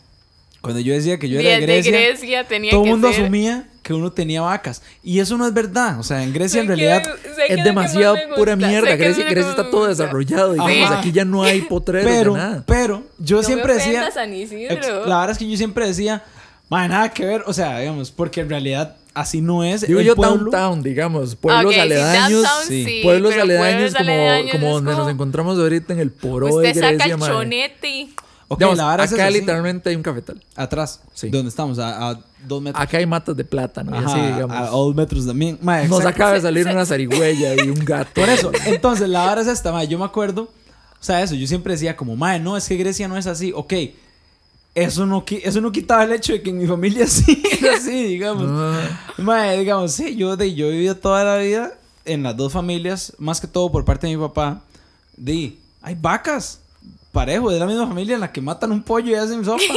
cuando yo decía que yo era de de Grecia, Grecia tenía todo el que mundo ser- asumía que uno tenía vacas. Y eso no es verdad. O sea, en Grecia en Sé que- realidad... que es que demasiado más me pura mierda. sé que Grecia, que Grecia está más todo desarrollado. Digamos, aquí ya no hay potreros Pero, de nada. pero, yo No siempre me decía... San Isidro. La verdad es que yo siempre decía, "Mae, nada que ver, o sea, digamos, porque en realidad así no es. Digo el yo pueblo, downtown, digamos, pueblos Ok, sí, aledaños. downtown sí. pueblos aledaños pueblos como, aledaños como es donde nos como- encontramos ahorita en el poro de Usted saca Grecia, el mae. chonete. Ok, Digamos, la vara es acá sí. literalmente hay un cafetal. Atrás, Sí. donde estamos, a, a dos metros. Acá hay matas de plátano y Ajá, así, a- digamos. a dos metros también. Mae, Nos acaba de salir una zarigüeya y un gato. Por eso, entonces la vara es esta, mae, yo me acuerdo, o sea, eso, yo siempre decía como, mae, no, es que Grecia no es así, ok. Eso no, eso no quitaba el hecho de que en mi familia (laughs) sí era así, digamos. Mae, digamos, sí, yo, de, yo he vivido toda la vida en las dos familias, más que todo por parte de mi papá. Di, hay vacas, parejo, de la misma familia en la que matan un pollo y hacen sopa. (laughs)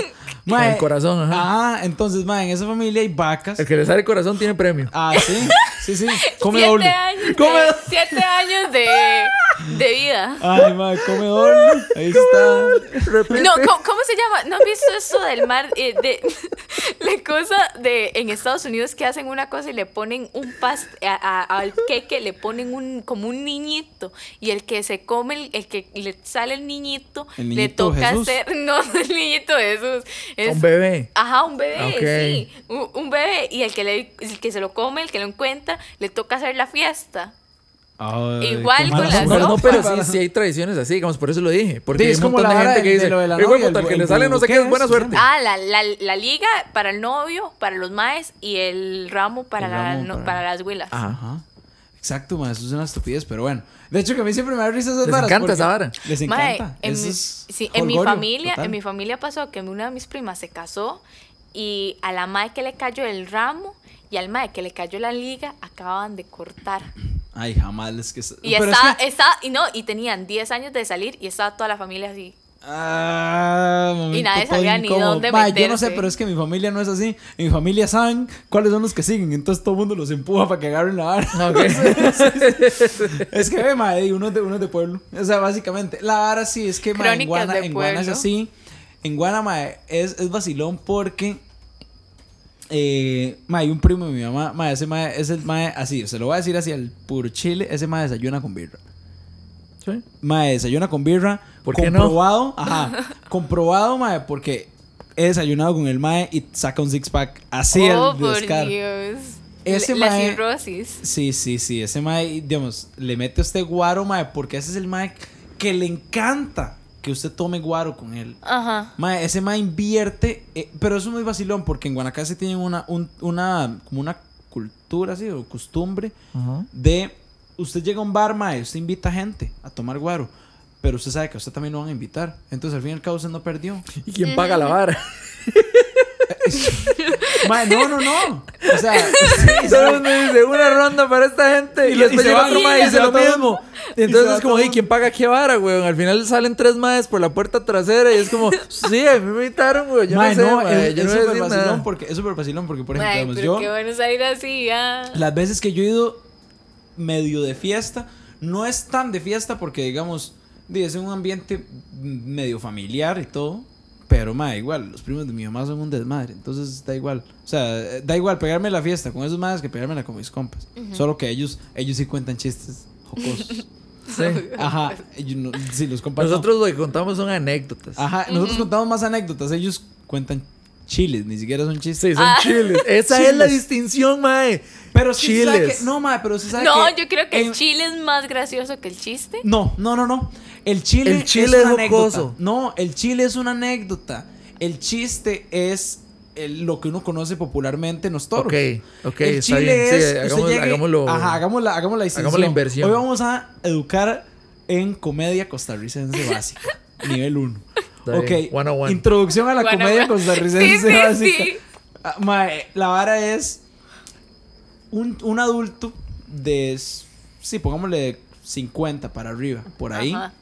Con el corazón, ajá. Ah, entonces, mae, en esa familia hay vacas. el que le sale el corazón tiene premio. Ah, sí, sí, sí. (laughs) Come siete doble. años, Come de, siete años de, de vida. Ay, mae, come doble. Ahí está. Repite. No, ¿cómo, cómo se llama? ¿No has visto eso del mar? eh, de, (laughs) la cosa de en Estados Unidos que hacen una cosa y le ponen un past a- a- al queque, le ponen un como un niñito. Y el que se come, el, el que le sale el niñito, El le toca Jesús. hacer. (laughs) No, el niñito Jesús. Es, Un bebé. Ajá, un bebé, Ok. sí. Un, un bebé. Y el que, le, el que se lo come, el que lo encuentra, le toca hacer la fiesta. Ay, Igual con malas la son. No, no, pero sí, sí hay tradiciones así, digamos, por eso lo dije. Porque Sí, hay es un como la de gente que de- dice, de lo de la "Hijo de novia, puta, el el que bu- le el sale no sé qué es buena suerte. Ah, la, la, la liga para el novio, para los maes y el ramo para, El la- ramo no- para- para las huilas. Ajá. Exacto, man, eso es una estupidez, pero bueno. De hecho, que a mí siempre me da risa esas Les varas. encanta esa vara. Les Mae, encanta. en, Eso mi, es sí, en mi familia, total. en mi familia pasó que una de mis primas se casó y a la mae que le cayó el ramo y al mae que le cayó la liga acababan de cortar. Ay, jamás les que... Y es estaba, que- estaba- y no, y tenían 10 años de salir y estaba toda la familia así. Ah, momento Y nadie sabía ni dónde Ma, Yo no meterse. sé, pero es que mi familia no es así. En mi familia saben cuáles son los que siguen. Entonces todo el mundo los empuja para que agarren la vara. (laughs) Es que, ve, madre, uno es de, uno es de pueblo. O sea, básicamente. La vara sí es que, ma, en Guana, en Guana es así. En Guana, ma, es, es vacilón porque. Eh, ma, hay un primo de mi mamá. Ma, ese ma, es el ma, así. Se lo voy a decir así al puro chile. Ese ma desayuna con birra. Sí. Mae, desayuna con birra. ¿Por qué no? comprobado, (laughs) ajá. comprobado, mae, porque he desayunado con el mae y saca un six pack así oh, el por. Dios. Ese la mae- cirrosis. Sí, sí, sí. Ese mae, digamos, le mete a usted guaro, mae, porque ese es el mae que le encanta que usted tome guaro con él. Ajá. Mae, ese mae invierte, eh, pero eso es muy vacilón porque en Guanacaste tienen una, un- una, como una cultura así, o costumbre Ajá. de usted llega a un bar, mae, usted invita gente a tomar guaro, pero usted sabe que a usted también lo van a invitar. Entonces, al fin y al cabo, usted no perdió. ¿Y quién paga la vara? (laughs) no, no, no. O sea, sí. Solo me dice una ronda para esta gente y, Y- después y se llega otro y mae y se dice lo mismo. Y entonces es como, todo el ¿y quién paga qué vara, weón? Al final salen tres maes por la puerta trasera y es como, sí, a mí me invitaron, weón. Yo no sé, no, es, yo es no súper vacilón porque, es súper vacilón porque, por ejemplo, Ay, digamos, pero yo, qué bueno salir así, ah. las veces que yo he ido medio de fiesta, no es tan de fiesta porque, digamos, di, es un ambiente medio familiar y todo. Pero, ma, igual, los primos de mi mamá son un desmadre. Entonces, da igual. O sea, da igual pegarme la fiesta con esos madres que pegármela con mis compas. Solo que ellos, ellos sí cuentan chistes jocosos. (laughs) Sí. Ajá. ellos no- sí, los compas no. Nosotros lo que contamos son anécdotas. Ajá, nosotros contamos más anécdotas. Ellos cuentan chiles, ni siquiera son chistes. Sí, son Ah. chiles. Esa es la distinción, mae. Pero sí, sabe chiles. que- no, ma, pero sí sabe No, que yo creo que en- el chile es más gracioso que el chiste. No, no, no, no. El chile, El chile es es una anécdota. No, el chile es una anécdota. El chiste es el- lo que uno conoce popularmente en los toros. Ok, ok, el está chile bien. Sí, es. usted hagamos- llegue- hagámoslo- Ajá, hagamos la, hagamos la distinción. hagamos la inversión. Hoy vamos a educar en comedia costarricense básica. (laughs) nivel 1. Está Ok. bien, 101. Introducción a la 101. comedia costarricense Sí, sí, básica. sí. Ah, mae, la vara es un, un adulto de, sí, pongámosle 50 para arriba, por ahí. Ajá.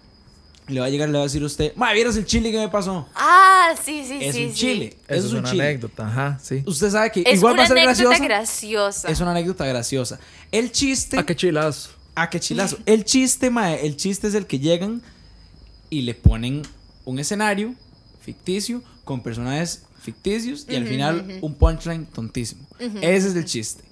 Le va a llegar y le va a decir a usted, ma, ¿vieras el chile que me pasó? Ah, sí, sí, es sí. un sí. chile. Eso Eso es un una chile. anécdota, ajá, sí. Usted sabe que Es igual una va a ser anécdota graciosa. graciosa. Es una anécdota graciosa. El chiste. Ah, qué chilazo. Ah, qué chilazo. El chiste, mae, el chiste es el que llegan y le ponen un escenario ficticio con personajes ficticios y al final un punchline tontísimo. Ese es el chiste.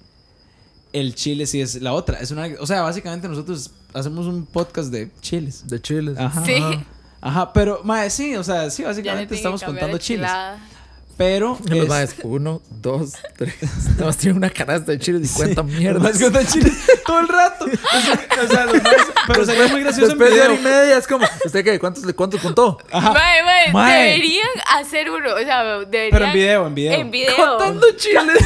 El chile sí es la otra. Es una, o sea, básicamente nosotros hacemos un podcast de chiles. De chiles. Ajá. Sí. Ajá. Ajá, pero, mae, sí, o sea, sí, básicamente estamos contando chiles. Pero. (laughs) Los es- maes, uno, dos, tres. (laughs) Nada más tiene una canasta de chiles y cuentan (laughs) Los mierda. maes cuentan chiles todo el rato. O sea, los maes- pero sería muy gracioso en Después de hora video. y media es como, ¿usted qué? ¿Cuántos, cuántos contó? Ajá. Mae, mae, Mae. deberían hacer uno. O sea, deberían. Pero en video, en video. En video. Contando chiles.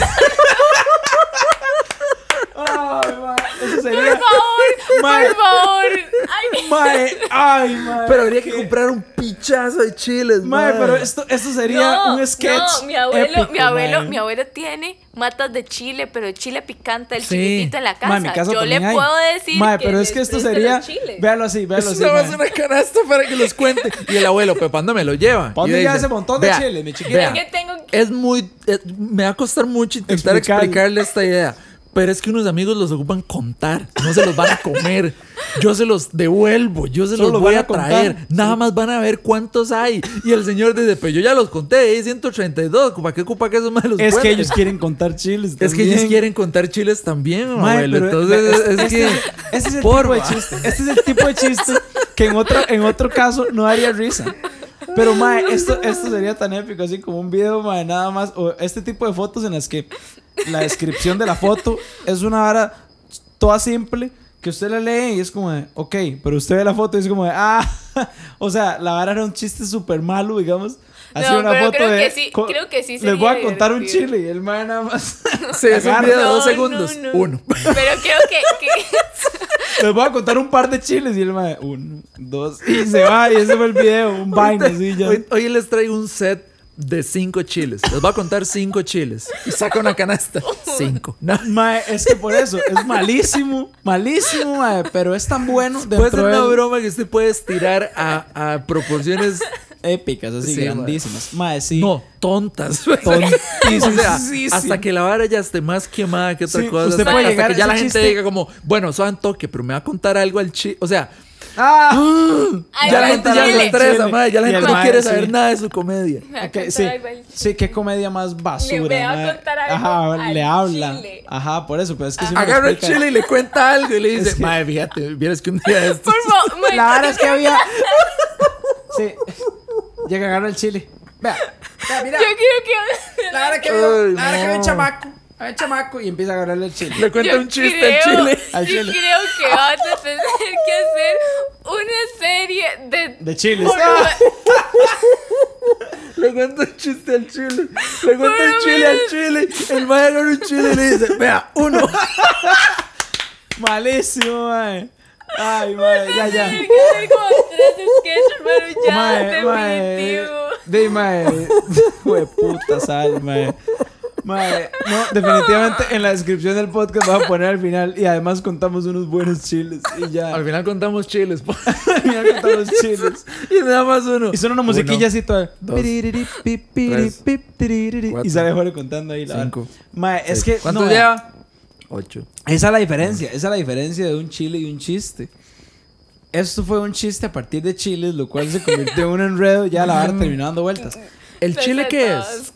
Ay, mae, eso Por sería. favor, Mae. por favor. Ay, Mae, ay, mae. Pero habría que comprar un pichazo de chiles, Mae, mae. pero esto, esto sería no, un sketch. No, mi abuelo, épico, mi abuelo, mae. mi abuelo tiene matas de chile, pero chile picante, el Sí. chilitito en la casa. Mae, casa Yo le hay. puedo decir Mae, que pero es les que esto sería. Véalo así, véalo Es así. una canasta para que los cuente. Y el abuelo, Pepando me lo lleva. ¿Pa' dónde Y lleva dice, ese montón de "Vea, chiles, mi chiquita?" Es que tengo que- Es muy. es- me va a costar mucho intentar Explicarle. explicarle esta idea. Pero es que unos amigos los ocupan contar. No se los van a comer. Yo se los devuelvo. Yo se Solo los voy a contar. traer. Nada más van a ver cuántos hay. Y el señor dice: Pero yo ya los conté. Hay 132. ¿Para qué ocupa que esos más los Es que cuenten?" ellos quieren contar chiles. Es que ellos quieren contar chiles también, Mae, abuelo. Entonces, es, este, que. este es el porfa. tipo de chiste. Este es el tipo de chiste que en otro, en otro caso no daría risa. Pero, mae, esto, esto sería tan épico, así como un video, mae, nada más. O este tipo de fotos en las que la descripción de la foto es una vara toda simple que usted la lee y es como de, ok, pero usted ve la foto y es como de, ah, (laughs) o sea, la vara era un chiste súper malo, digamos. Así No, una pero foto creo de. que sí- creo que sí Les sería voy a contar un divertido. chile y el mae nada más. (laughs) Sí, es un video de dos No, segundos. no, no. Uno. Pero creo que, que- (laughs) Les voy a contar un par de chiles y el mae, uno, dos, y se va, y ese fue el video, un vaina así ya. Hoy, hoy les traigo un set de cinco chiles. Les voy a contar cinco chiles. Y saca una canasta. Cinco. No. Mae, es que por eso, es malísimo, malísimo, mae, pero es tan bueno Puede ser una broma que usted puede estirar a, a proporciones épicas, así, Sí, grandísimas. Mae, sí. no tontas. (laughs) Tontísimas. O sea, Sí, sí. hasta que la vara ya esté más quemada que otra Sí, cosa. usted hasta, puede hasta llegar que ya la gente diga como, bueno, suave toque, pero me va a contar algo al chile. O sea, ¡Ah! Ay, ya la gente ya lo estresa, madre. Ya la gente no quiere sí. saber nada de su comedia. Me va a Ok, contar sí, sí, qué comedia más basura. Le va a contar algo Ajá, al le habla. chile. Ajá, por eso, pero es que si Agarra el chile y le cuenta algo y le (laughs) dice, Es que- madre, fíjate, vieras que un día de estos. Por favor, (laughs) La verdad es que había. (laughs) Sí. Llega a agarrar el chile. Vea, vea, mira. yo quiero que La verdad que había, la verdad que había un chamaco. Un chamaco y empieza a agarrarle el chile. Le cuenta Yo un chiste creo- al chile. (laughs) Al yo chile. creo que vas a tener que hacer una serie de De chiles. Ah, (laughs) Le cuenta un chiste al chile. Le cuenta el chile al chile. El mae agarra un chile y le dice, vea, uno. (laughs) malísimo, mae. Ay, mae, ya, ya. Tiene que hacer como tres sketches, pero ya Mae, mae. definitivo. De mae. Hue puta sal, mae. Mae, no, definitivamente en la descripción del podcast vas a poner al final y además contamos unos buenos chiles y ya. Al final contamos chiles. po. (laughs) Al final contamos (laughs) chiles. y nada más uno. Y son una musiquilla así toda. dos, tres, cuatro, Y sale Jorge contando ahí la cinco. Mae, es que. ¿Cuántos no, lleva? Ocho. Esa es la diferencia. Esa es la diferencia de un chile y un chiste. Esto fue un chiste a partir de chiles, lo cual se convirtió en un enredo. Ya la vara terminó dando vueltas. ¿El chile qué es?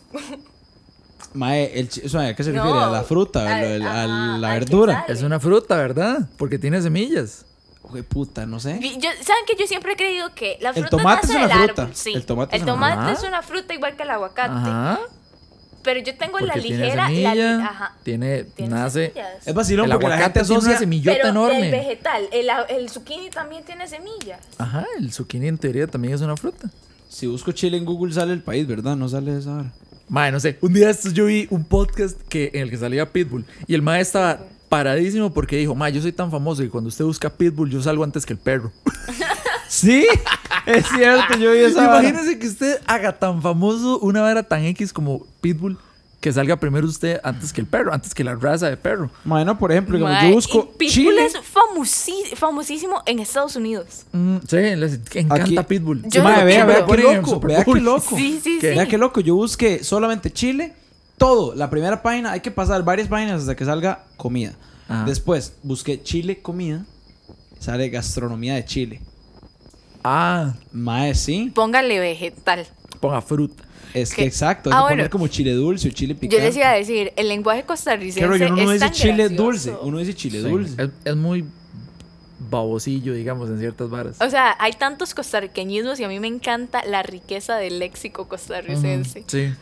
Mae, el o sea, ¿a qué se No, refiere? ¿A la fruta? ¿A, al- a ajá, la al que verdura? Es una fruta, ¿verdad? Porque tiene semillas. Güey, puta, no sé. Yo, ¿Saben que yo siempre he creído que la El fruta tomate nace es una fruta. árbol? Sí. El tomate es El una tomate fruta. es una fruta igual que el aguacate. Ajá. Pero yo tengo Porque la tiene ligera. semilla. la ajá. Tiene, Tiene nace. semillas. Es vacilón El porque la gente aguacate tiene una asocia... semillota Pero enorme. el vegetal, el, el zucchini también tiene semillas. Ajá, el zucchini en teoría también es una fruta. Si busco chile en Google sale el país, ¿verdad? No sale esa hora. Mae, no sé. Un día de estos yo vi un podcast que, en el que salía Pitbull. Y el mae estaba paradísimo porque dijo, mae, yo soy tan famoso que cuando usted busca Pitbull yo salgo antes que el perro. (laughs) Sí, es cierto, yo vi esa vara. Imagínese que usted haga tan famoso una vara tan X como Pitbull que salga primero usted antes que el perro, antes que la raza de perro. Bueno, por ejemplo, digamos, yo busco y Pitbull chile. es famosísimo en Estados Unidos. Mm, sí, les encanta Aquí- Pitbull. Yo lo vea, vea qué loco, vea qué loco. Sí, sí, ¿Qué? sí. Vea qué loco, yo busqué solamente Chile, todo, la primera página, hay que pasar varias páginas hasta que salga comida. Ajá. Después busqué Chile comida, sale gastronomía de Chile. Ah, Mae, sí, Póngale vegetal. ponga fruta. Es que exacto, hay Ah, que bueno. poner como chile dulce o chile picante. Yo les iba a decir, el lenguaje ¿Qué costarricense rollo? Uno no es dice tan chile gracioso. dulce, uno dice chile Sí, dulce. Es, es muy babosillo, digamos, en ciertas varas. O sea, hay tantos costarriqueñismos y a mí me encanta la riqueza del léxico costarricense. Sí.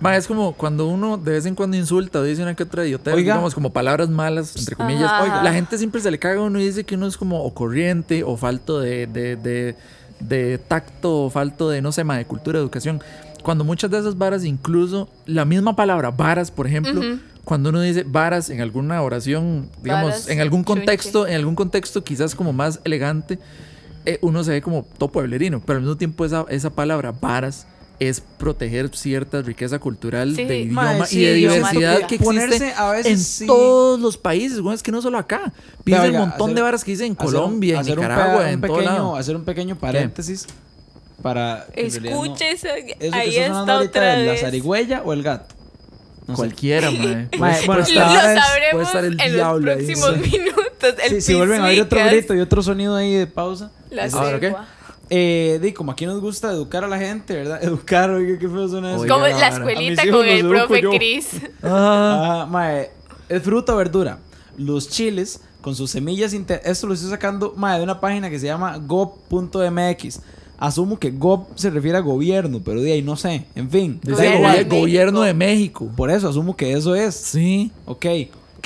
Ma, es como cuando uno de vez en cuando insulta o dice una que otra idiotez, Oiga. digamos, como palabras malas, entre comillas. Oiga, la gente siempre se le caga a uno y dice que uno es como o corriente o falto de, de, de, de tacto o falto de, no sé, ma, de cultura, educación. Cuando muchas de esas varas, incluso la misma palabra, varas, por ejemplo, cuando uno dice varas en alguna oración, digamos, Varas, en algún chunche. contexto, en algún contexto quizás como más elegante, eh, uno se ve como todo pueblerino, pero al mismo tiempo esa, esa palabra varas es proteger cierta riqueza cultural Sí, de idioma y de diversidad que existe ponerse a veces en sí. todos los países, bueno, es que no solo acá. Piensa el montón hacer- de varas que dice en hacer Colombia, en hacer un Nicaragua, en un todo pequeño, lado. Hacer un pequeño paréntesis para... no- ahí está otra es la vez. zarigüeya o el gato. No. Cualquiera, mae. (laughs) Mae, bueno, Lo, sabremos estar el en diablo los ahí. próximos minutos. El Sí, si vuelven a oír otro grito y otro sonido ahí de pausa. La Ahora, ¿qué? Eh, di, como aquí nos gusta educar a la gente, ¿verdad? (laughs) Educar, oiga, qué feo suena eso. Como la escuelita con el profe yo. Chris. Ah, Ah, mae, es fruta o verdura. Los chiles con sus semillas inter- Esto lo estoy sacando, mae, de una página que se llama gov.mx. Asumo que gov se refiere a gobierno, pero de ahí no sé. En fin, dice Gobierno gobierno de México. Por eso asumo que eso es. Sí. Ok.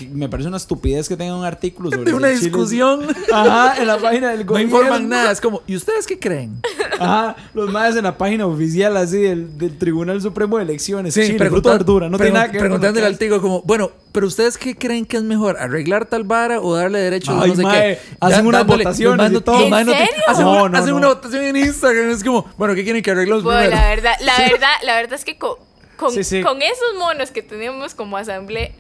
Que me parece una estupidez que tengan un artículo sobre De una discusión. Ajá, en la página del No gobierno. informan nada. Es como, ¿y ustedes qué creen? Ajá, los más en la página oficial así del, del Tribunal Supremo de Elecciones. Sí, Chile, pregunta- verdura, no tiene pregun- nada que Preguntándole al tigo como, bueno, pero ustedes qué creen que es mejor, arreglar tal vara o darle derechos a no sé mae, qué. hacen dándole- todo. los ¿En no serio? Hacen, No, una, no, hacen no. una votación en Instagram, es como, bueno, ¿qué quieren que arreglemos Bueno, primero? la verdad, la (laughs) verdad, la verdad es que con, con, Sí, sí. con esos monos que tenemos como asamblea,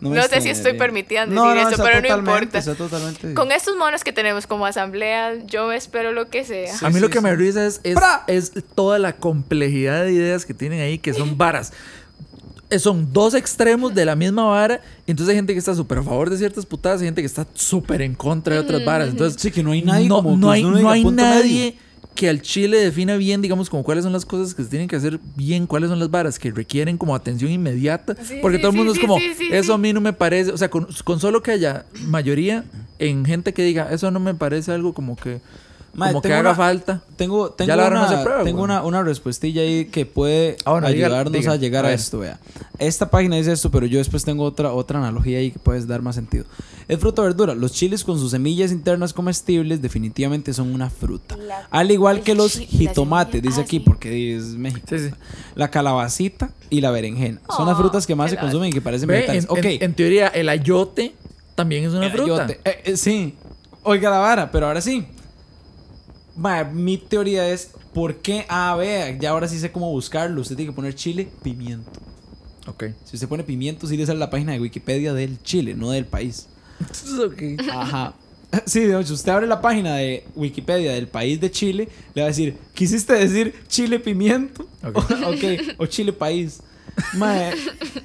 no sé si extrañaría. estoy permitida decir No, no, eso, pero no importa. totalmente. con estos monos que tenemos como asamblea, yo espero lo que sea. Sí, a mí lo que sí. me risa es, es, es toda la complejidad de ideas que tienen ahí, que son varas. Eh, Son dos extremos de la misma vara. Entonces hay gente que está súper a favor de ciertas putadas y gente que está súper en contra de otras varas. Entonces, Sí, que no hay nadie no, como no que hay, no nadie medio. Que al chile defina bien, digamos, como cuáles son las cosas que se tienen que hacer bien, cuáles son las varas que requieren como atención inmediata. Sí, porque sí, todo el mundo sí, es como, eso a mí no me parece, o sea, con, con solo que haya mayoría en gente que diga, eso no me parece algo como que, Mae, como que haga una- falta. Tengo, tengo, Ya la una, se prueba, tengo una, una respuestilla ahí que puede Ah, bueno, diga- ayudarnos diga. a llegar A a, esto, vea. Esta página dice esto, pero yo después tengo otra, otra analogía ahí que puedes dar más sentido. Es fruta o verdura. Los chiles con sus semillas internas comestibles definitivamente son una fruta. La- Al igual que los jitomates, dice ah, aquí, sí. porque es México. Sí, sí. La calabacita y la berenjena. Son las Oh, frutas que más se consumen y que parecen Ve, vegetales. en, Ok. en- en teoría, el ayote también es una El fruta. ayote. Eh, eh, sí. Oiga la vara, pero ahora sí. Ma, mi teoría es, ¿por qué? Ah, vea, ya ahora sí sé cómo buscarlo. Usted tiene que poner chile, pimiento. Ok. Si usted pone pimiento, sí le sale la página de Wikipedia del Chile, no del país. (laughs) Ok. Ajá. Sí, de hecho, usted abre la página de Wikipedia del país de Chile, le va a decir, ¿quisiste decir chile pimiento? Ok. (laughs) ok, o chile país. Mae,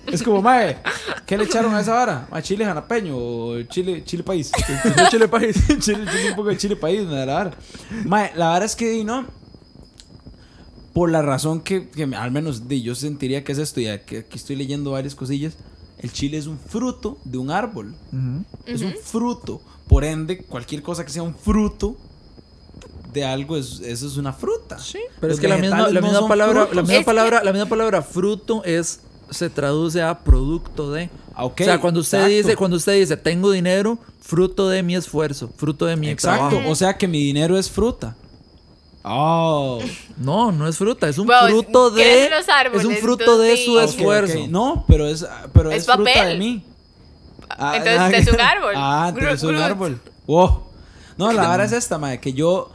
es como, mae, ¿qué le echaron a esa vara? ¿A chile jalapeño o chile, chile país? No chile país. (laughs) chile, chile, un poco de chile país, me da la vara. Mae, la vara es que, ¿no? Por la razón que, que al menos di, yo sentiría que es esto, y aquí aquí estoy leyendo varias cosillas. El chile es un fruto de un árbol. Es un fruto. Por ende, cualquier cosa que sea un fruto de algo, es, eso es una fruta. Sí, Pero es que la misma, la misma palabra, la misma Es que- palabra, la misma palabra fruto es se traduce a producto de. Ah, ok, o sea, cuando usted exacto. dice, cuando usted dice tengo dinero, fruto de mi esfuerzo, fruto de mi Exacto. trabajo. O sea que mi dinero es fruta. Oh. No, no es fruta, es un Bueno, fruto de crecen los árboles, es un fruto de su esfuerzo. No, pero es, pero es, Es fruta de mí. Ah, Entonces ah, es un árbol. Ah, entonces es un árbol. Wow. No, la vara es esta, madre, que yo.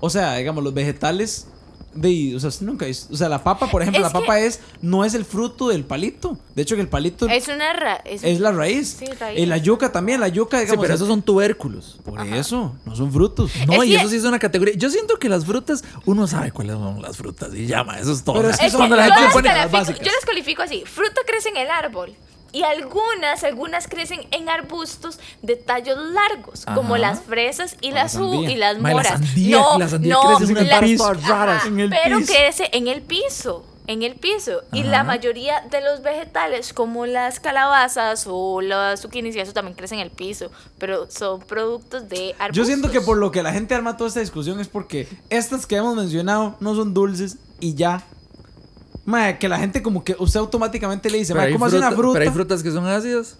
O sea, digamos, los vegetales De, o sea, nunca es- O sea, la papa, por ejemplo, Es la que- papa es. No es el fruto del palito. De hecho, que el palito es, una ra es, la raíz. Sí, raíz. Y la yuca también. La yuca, Sí, digamos. pero esos son tubérculos. Por eso, no son frutos. No, Es y que- eso sí es una categoría. Yo siento que las frutas, uno sabe cuáles son las frutas y llama, eso es todo. Pero O es sea, que Es cuando la yo gente pone las básicas. yo las califico así. Fruta crece en el árbol. Y algunas, algunas crecen en arbustos de tallos largos, como las fresas y la las, u- sandía. y las Ma, la moras. sandía- no, la sandía no, crece en las- raras. en el pero piso. crece en el piso, en el piso. Y Ajá. la mayoría de los vegetales, como las calabazas o las zucchinis y eso también crecen en el piso, pero son productos de arbustos. Yo siento que por lo que la gente arma toda esta discusión es porque estas que hemos mencionado no son dulces y ya. Mae, que la gente como que usted automáticamente le dice, mae, ¿cómo hace una fruta-? Pero hay frutas que son ácidas.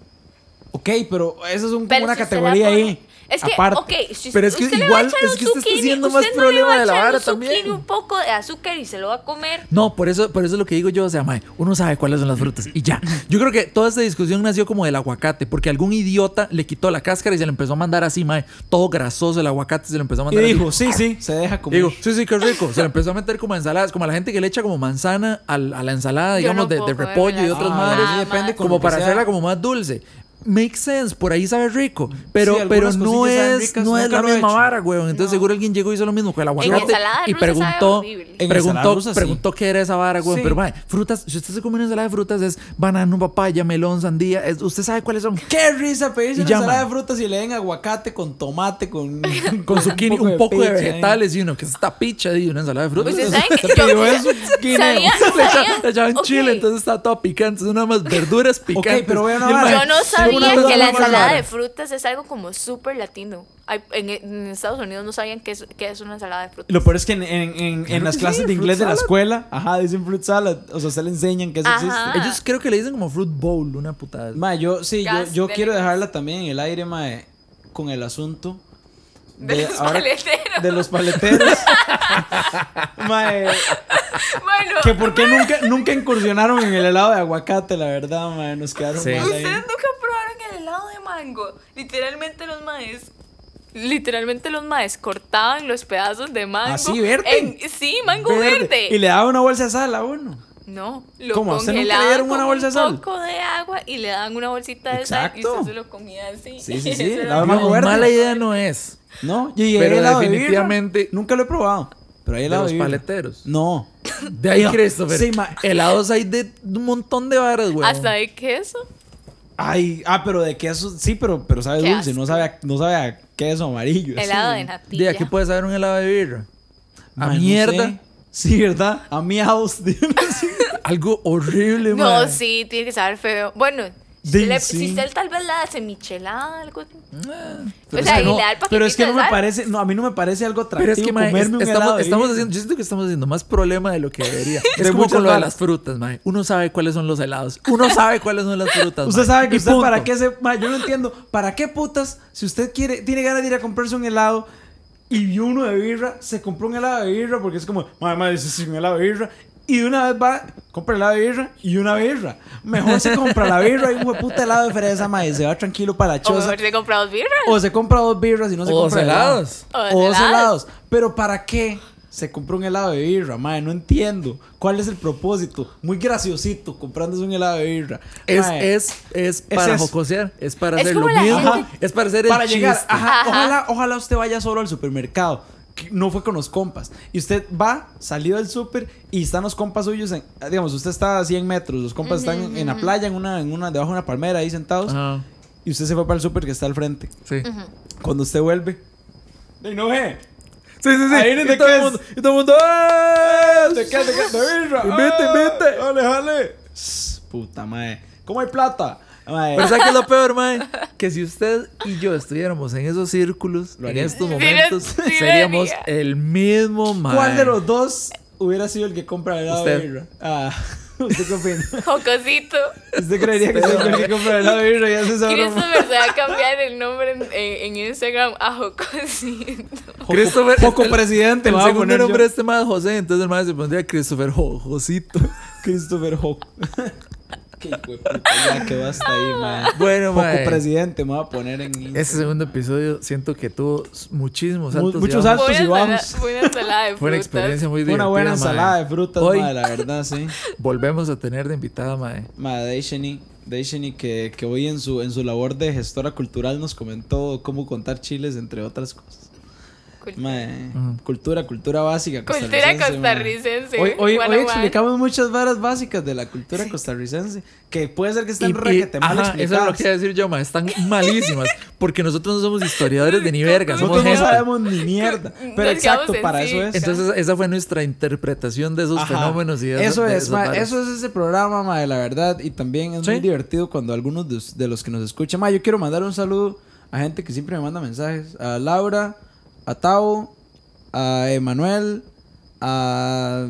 Ok, pero esas son como Pero una categoría ahí. Es que, aparte. ok, si Pero es que usted le igual- va a echar es un que usted está zucchini, haciendo más usted no le problema va a de la vara también. un poco de azúcar y se lo va a comer. No, por eso, por eso es lo que digo yo, o sea, mae, uno sabe cuáles son las frutas y ya. (laughs) Yo creo que toda esta discusión nació como del aguacate, porque algún idiota le quitó la cáscara y se le empezó a mandar así, mae, todo grasoso el aguacate se le empezó a Y mandar así. dijo, sí, sí, (laughs) se deja Y comer. Digo, sí, sí, qué rico. Se le (laughs) empezó a meter como a ensaladas, como a la gente que le echa como manzana al- a la ensalada, digamos, no de, repollo y otras Ah, madres. sí, depende como para hacerla como más dulce. Make sense, por ahí sabe rico. Pero, Sí, pero no es, ricas, no es la he misma vara, weón. Entonces seguro alguien llegó y hizo lo mismo con el aguacate. y preguntó. En preguntó, rusa, sí. preguntó qué era esa vara, weón. Sí. Pero, mae, frutas, si usted se come una ensalada de frutas, es banano, papaya, melón, sandía. es- usted sabe cuáles son. Qué risa pedirse una ensalada de frutas y le den aguacate con tomate, con, (laughs) (laughs) Con zucchini, un poco de vegetales y uno que es esta picha y una ensalada de frutas. ¿sabían- Le echaban chile, entonces está todo picante. Es nada más verduras picantes. pero Yo no una sabía que la ensalada de frutas es algo como súper latino. Hay- en, en Estados Unidos no sabían qué es, qué es una ensalada de frutas. Lo peor es que en, en, en- en las que clases sí, de inglés de la fruit salad. escuela, ajá, dicen fruit salad. O sea, se le enseñan que eso Ajá. existe. Ellos creo que le dicen como fruit bowl, una putada. Ma, yo sí, yo, Gas yo de quiero dejarla también en el aire, ma, con el asunto De los paleteros. de los paleteros. (laughs) Ma, eh, Bueno, que por qué nunca, nunca incursionaron en el helado de aguacate, la verdad, ma, nos quedaron Sí. mal ahí. ustedes nunca probaron el helado de mango. Literalmente los maes. Literalmente los maes cortaban los pedazos de mango. ¿Así, verde? en- sí, mango verde. Y le daba una bolsa de sal a uno. No, lo ¿Cómo? ¿A usted nunca le congelaban dieron una bolsa de sal? un poco de agua y le daban una bolsita de sal y usted se lo comía así. Sí, sí, (laughs) sí, mango No, verde. mala idea no es. No, y Pero helado de definitivamente- birra. Nunca lo he probado. Pero hay De helado los de birra. paleteros. No. De ahí, No, Christopher. sí, Helados hay de un montón de varas, güey. Hasta de queso. Ay, ah, pero de queso, sí, pero, pero sabe Qué dulce, no sabe, a, no sabe a queso amarillo. así. Helado de natilla. De aquí puede saber un helado de birra. A no mierda. sé. Sí, ¿verdad? A miados. (laughs) (laughs) Algo horrible, No, man. sí, tiene que saber feo. Bueno, le- sí. si usted tal vez la hace michelada, algo. Pero, o sea, es que y no, le da el pero es que no de me sal. parece, no, a mí no me parece algo atractivo Pero es que, comerme es- un estamos, de haciendo, yo siento que estamos haciendo más problema de lo que debería. (laughs) De es como muchas con lo de las frutas, mae. Uno sabe cuáles son los helados. Uno sabe cuáles son las frutas. Usted mae. sabe que Y usted punto. para qué se... ma, yo no entiendo. ¿Para qué putas? Si usted quiere, tiene ganas de ir a comprarse un helado y vio uno de birra, se compró un helado de birra porque es como, madre, madre, es un helado de birra. Y de una vez va, compra helado de birra y una birra. Mejor se compra la birra y un puta helado de fresa, madre. Se va tranquilo para la O choza. mejor se compra dos birras. O se compra dos birras y no se O dos compra helado. helados. O dos O dos helados. helados. Pero ¿para qué se compró un helado de birra, madre? No entiendo. ¿Cuál es el propósito? Muy graciosito comprándose un helado de birra. Es, Mae, es, es para eso. jocosear, es para Es hacer lo la mismo, gente- es para hacer el para llegar. chiste. Ajá, Ajá. Ojalá, ojalá usted vaya solo al supermercado. No fue con los compas. Y usted va, salió del súper y están los compas suyos. En, digamos, usted está a 100 metros. Los compas están en, en la playa, en una, en una, debajo de una palmera, ahí sentados. Y usted se fue para el súper que está al frente. sí. Cuando usted vuelve. ¡Y no ve! Sí, sí, sí. Ahí viene todo el mundo, y todo el mundo. ¡ah! ¿De qué? ¿De qué? ¿De birra? Invite, ¡Ah! invite. Jale, jale. Sss, Puta madre. ¿Cómo hay plata? Mae. Pero ¿sabes qué es lo peor, mae? Que si usted y yo estuviéramos en esos círculos, en haría. estos Sí, momentos, sí lo seríamos haría. el mismo, mae. ¿Cuál de los dos hubiera sido el que compra el helado de Usted. birra? Ah, (laughs) ¿usted qué opina? (laughs) Jocosito. ¿Usted creería que soy el que compra el helado de birra y hace esa broma? Christopher se va a cambiar el nombre en, en- en Instagram a Jocosito. Joco- Christopher, Joco el- presidente. El (laughs) lo a segundo nombre de este mae es José, entonces el mae se pondría Christopher Jo- Josito. Christopher Joco. Qué de puta, ya que basta ahí, mae. Bueno, Poco mae. presidente, me voy a poner en. Este segundo episodio siento que tuvo muchísimos Mu- altos y muchos bajos. altos. y ensalada de Fue una frutas. experiencia muy divertida. una buena mae. ensalada de frutas, Hoy mae, la verdad, sí. volvemos a tener de invitada, mae. Mae, Deishani, Deishani que, que hoy en su, en su labor de gestora cultural nos comentó cómo contar chiles, entre otras cosas. Cultura, Mae, Ujú. cultura, cultura básica. Cultura costarricense, mae. costarricense. Hoy, hoy, hoy explicamos muchas varas básicas de la cultura costarricense que puede ser que y- requete mal ajá, eso es lo que iba a decir yo, mae. Están malísimas. Porque nosotros no somos historiadores de ni (laughs) verga, somos Nosotros no sabemos ni mierda. Nos Pero exacto, para sí. eso es. Entonces, esa fue nuestra interpretación de esos Ajá. fenómenos y de eso de es, esas ma, varas. eso es ese programa, ma, la verdad. Y también es Sí. muy divertido cuando algunos de, us- de los que nos escuchan. Ma, yo quiero mandar un saludo a gente que siempre me manda mensajes. A Laura, a Tao, a Emanuel, a,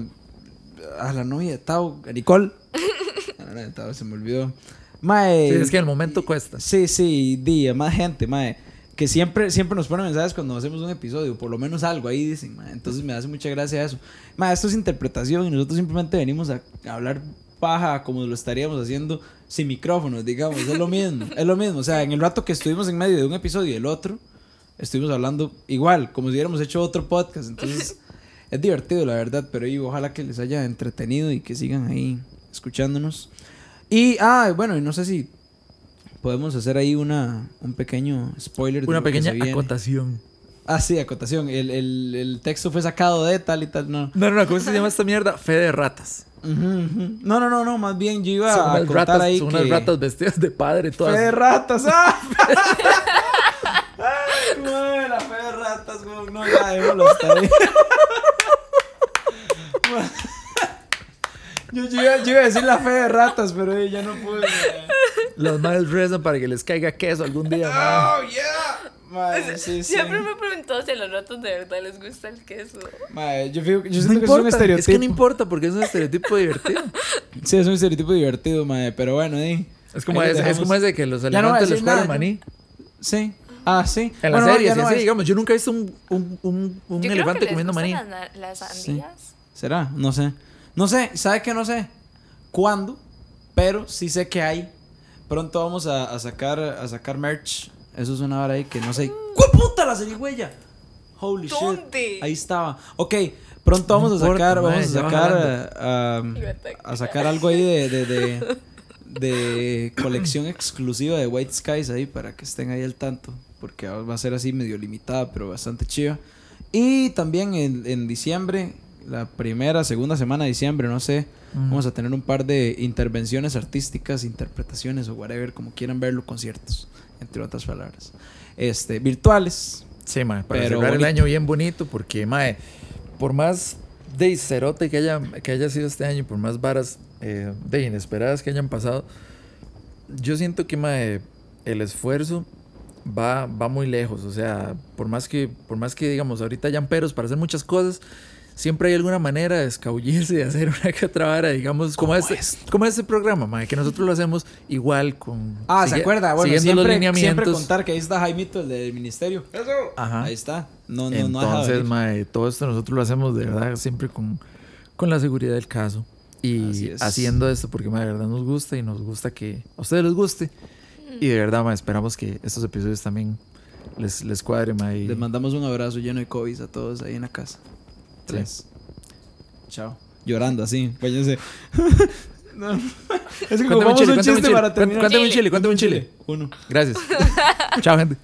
a la novia de Tao, a Nicole. (laughs) A la novia de Tao se me olvidó. Mae, Sí, es que el momento cuesta. Sí, sí, di, a más gente, mae. Que siempre, siempre nos ponen mensajes cuando hacemos un episodio, por lo menos algo ahí dicen, mae. Entonces me hace mucha gracia eso. Mae, esto es interpretación y nosotros simplemente venimos a, a hablar paja como lo estaríamos haciendo sin micrófonos, digamos. Es lo mismo, es lo mismo. O sea, en el rato que estuvimos en medio de un episodio y el otro, estuvimos hablando igual, como si hubiéramos hecho otro podcast. Entonces, (laughs) es divertido, la verdad, pero y ojalá que les haya entretenido y que sigan ahí escuchándonos. Y, ah, bueno, y no sé si podemos hacer ahí una, un pequeño spoiler. de Una pequeña acotación. Ah, sí, acotación. El, el, el texto fue sacado de tal y tal, no. No, no, no, ¿cómo se llama esta mierda? Fe de ratas. No, no, no, no, más bien yo iba Son a contar ratas, ahí son que... unas ratas vestidas de padre todas. Fe de ratas, ¡ah! (laughs) Güey, la fe de ratas, güey. No, ya, déjalo hasta ahí. Yo, yo iba, yo iba a decir la fe de ratas, pero eh, ya no pude. Las madres rezan para que les caiga queso algún día. Oh, yeah. Madre, sí, sí. Siempre me he preguntado si a los ratos de verdad les gusta el queso. Madre, yo, fijo- yo No siento que es un estereotipo. es que no importa porque es un estereotipo divertido. Sí, es un estereotipo divertido, madre, pero bueno, eh. Es como, lo es dejamos. como ese que los Ya no les nada, maní. Sí. Ah, sí. En Bueno, ya y no así, es- digamos. Yo nunca he visto un, un, un, un Yo creo elefante que comiendo maní. Las, las sandías. ¿Será? No sé. No sé, ¿sabe qué? No sé cuándo, pero sí sé que hay. Pronto vamos a, a sacar a sacar merch. Eso es una hora ahí que no sé. ¡Cuál puta la zarigüeya! Holy ¿Dónde? shit. Ahí estaba. Ok, pronto vamos No a sacar, vamos a sacar jalando. a, Y me ataca. a sacar algo ahí de, de, de, (laughs) de colección exclusiva de White Skies ahí para que estén ahí al tanto. Porque va a ser así medio limitada, pero bastante chiva. Y también en, en diciembre, la primera, segunda semana de diciembre, no sé, vamos a tener un par de intervenciones artísticas, interpretaciones o whatever, como quieran verlo, conciertos, entre otras palabras. Este, virtuales. Sí, mae, para Pero cerrar el bonito. año bien bonito, porque, mae, por más de cerote que haya, que haya sido este año, por más varas eh, de inesperadas que hayan pasado, yo siento que, mae, el esfuerzo va, va muy lejos. O sea, por más que, por más que digamos, ahorita hayan peros para hacer muchas cosas, siempre hay alguna manera de escabullirse y de hacer (laughs) una que otra vara, digamos, como, este, como este programa, mae, que nosotros lo hacemos igual con... Ah, ¿se acuerda? Bueno, siguiendo los siempre, lineamientos. siempre contar que ahí está Jaimito, el del ministerio. Ajá. Ahí está. No, no, no Entonces, mae, todo esto nosotros lo hacemos de verdad siempre con, con la seguridad del caso. Y es. haciendo esto porque de verdad nos gusta y nos gusta que a ustedes les guste. Y de verdad, mae, esperamos que estos episodios también les, les cuadre, mae. y- Les mandamos un abrazo lleno de COVID a todos ahí en la casa. Tres. Chao. Llorando así. Váyanse. (laughs) no. Es que Cuéntame un chile, chiste para terminar. Cuéntame un chile, cuéntame un chile. Uno. Gracias. (laughs) Chao, gente.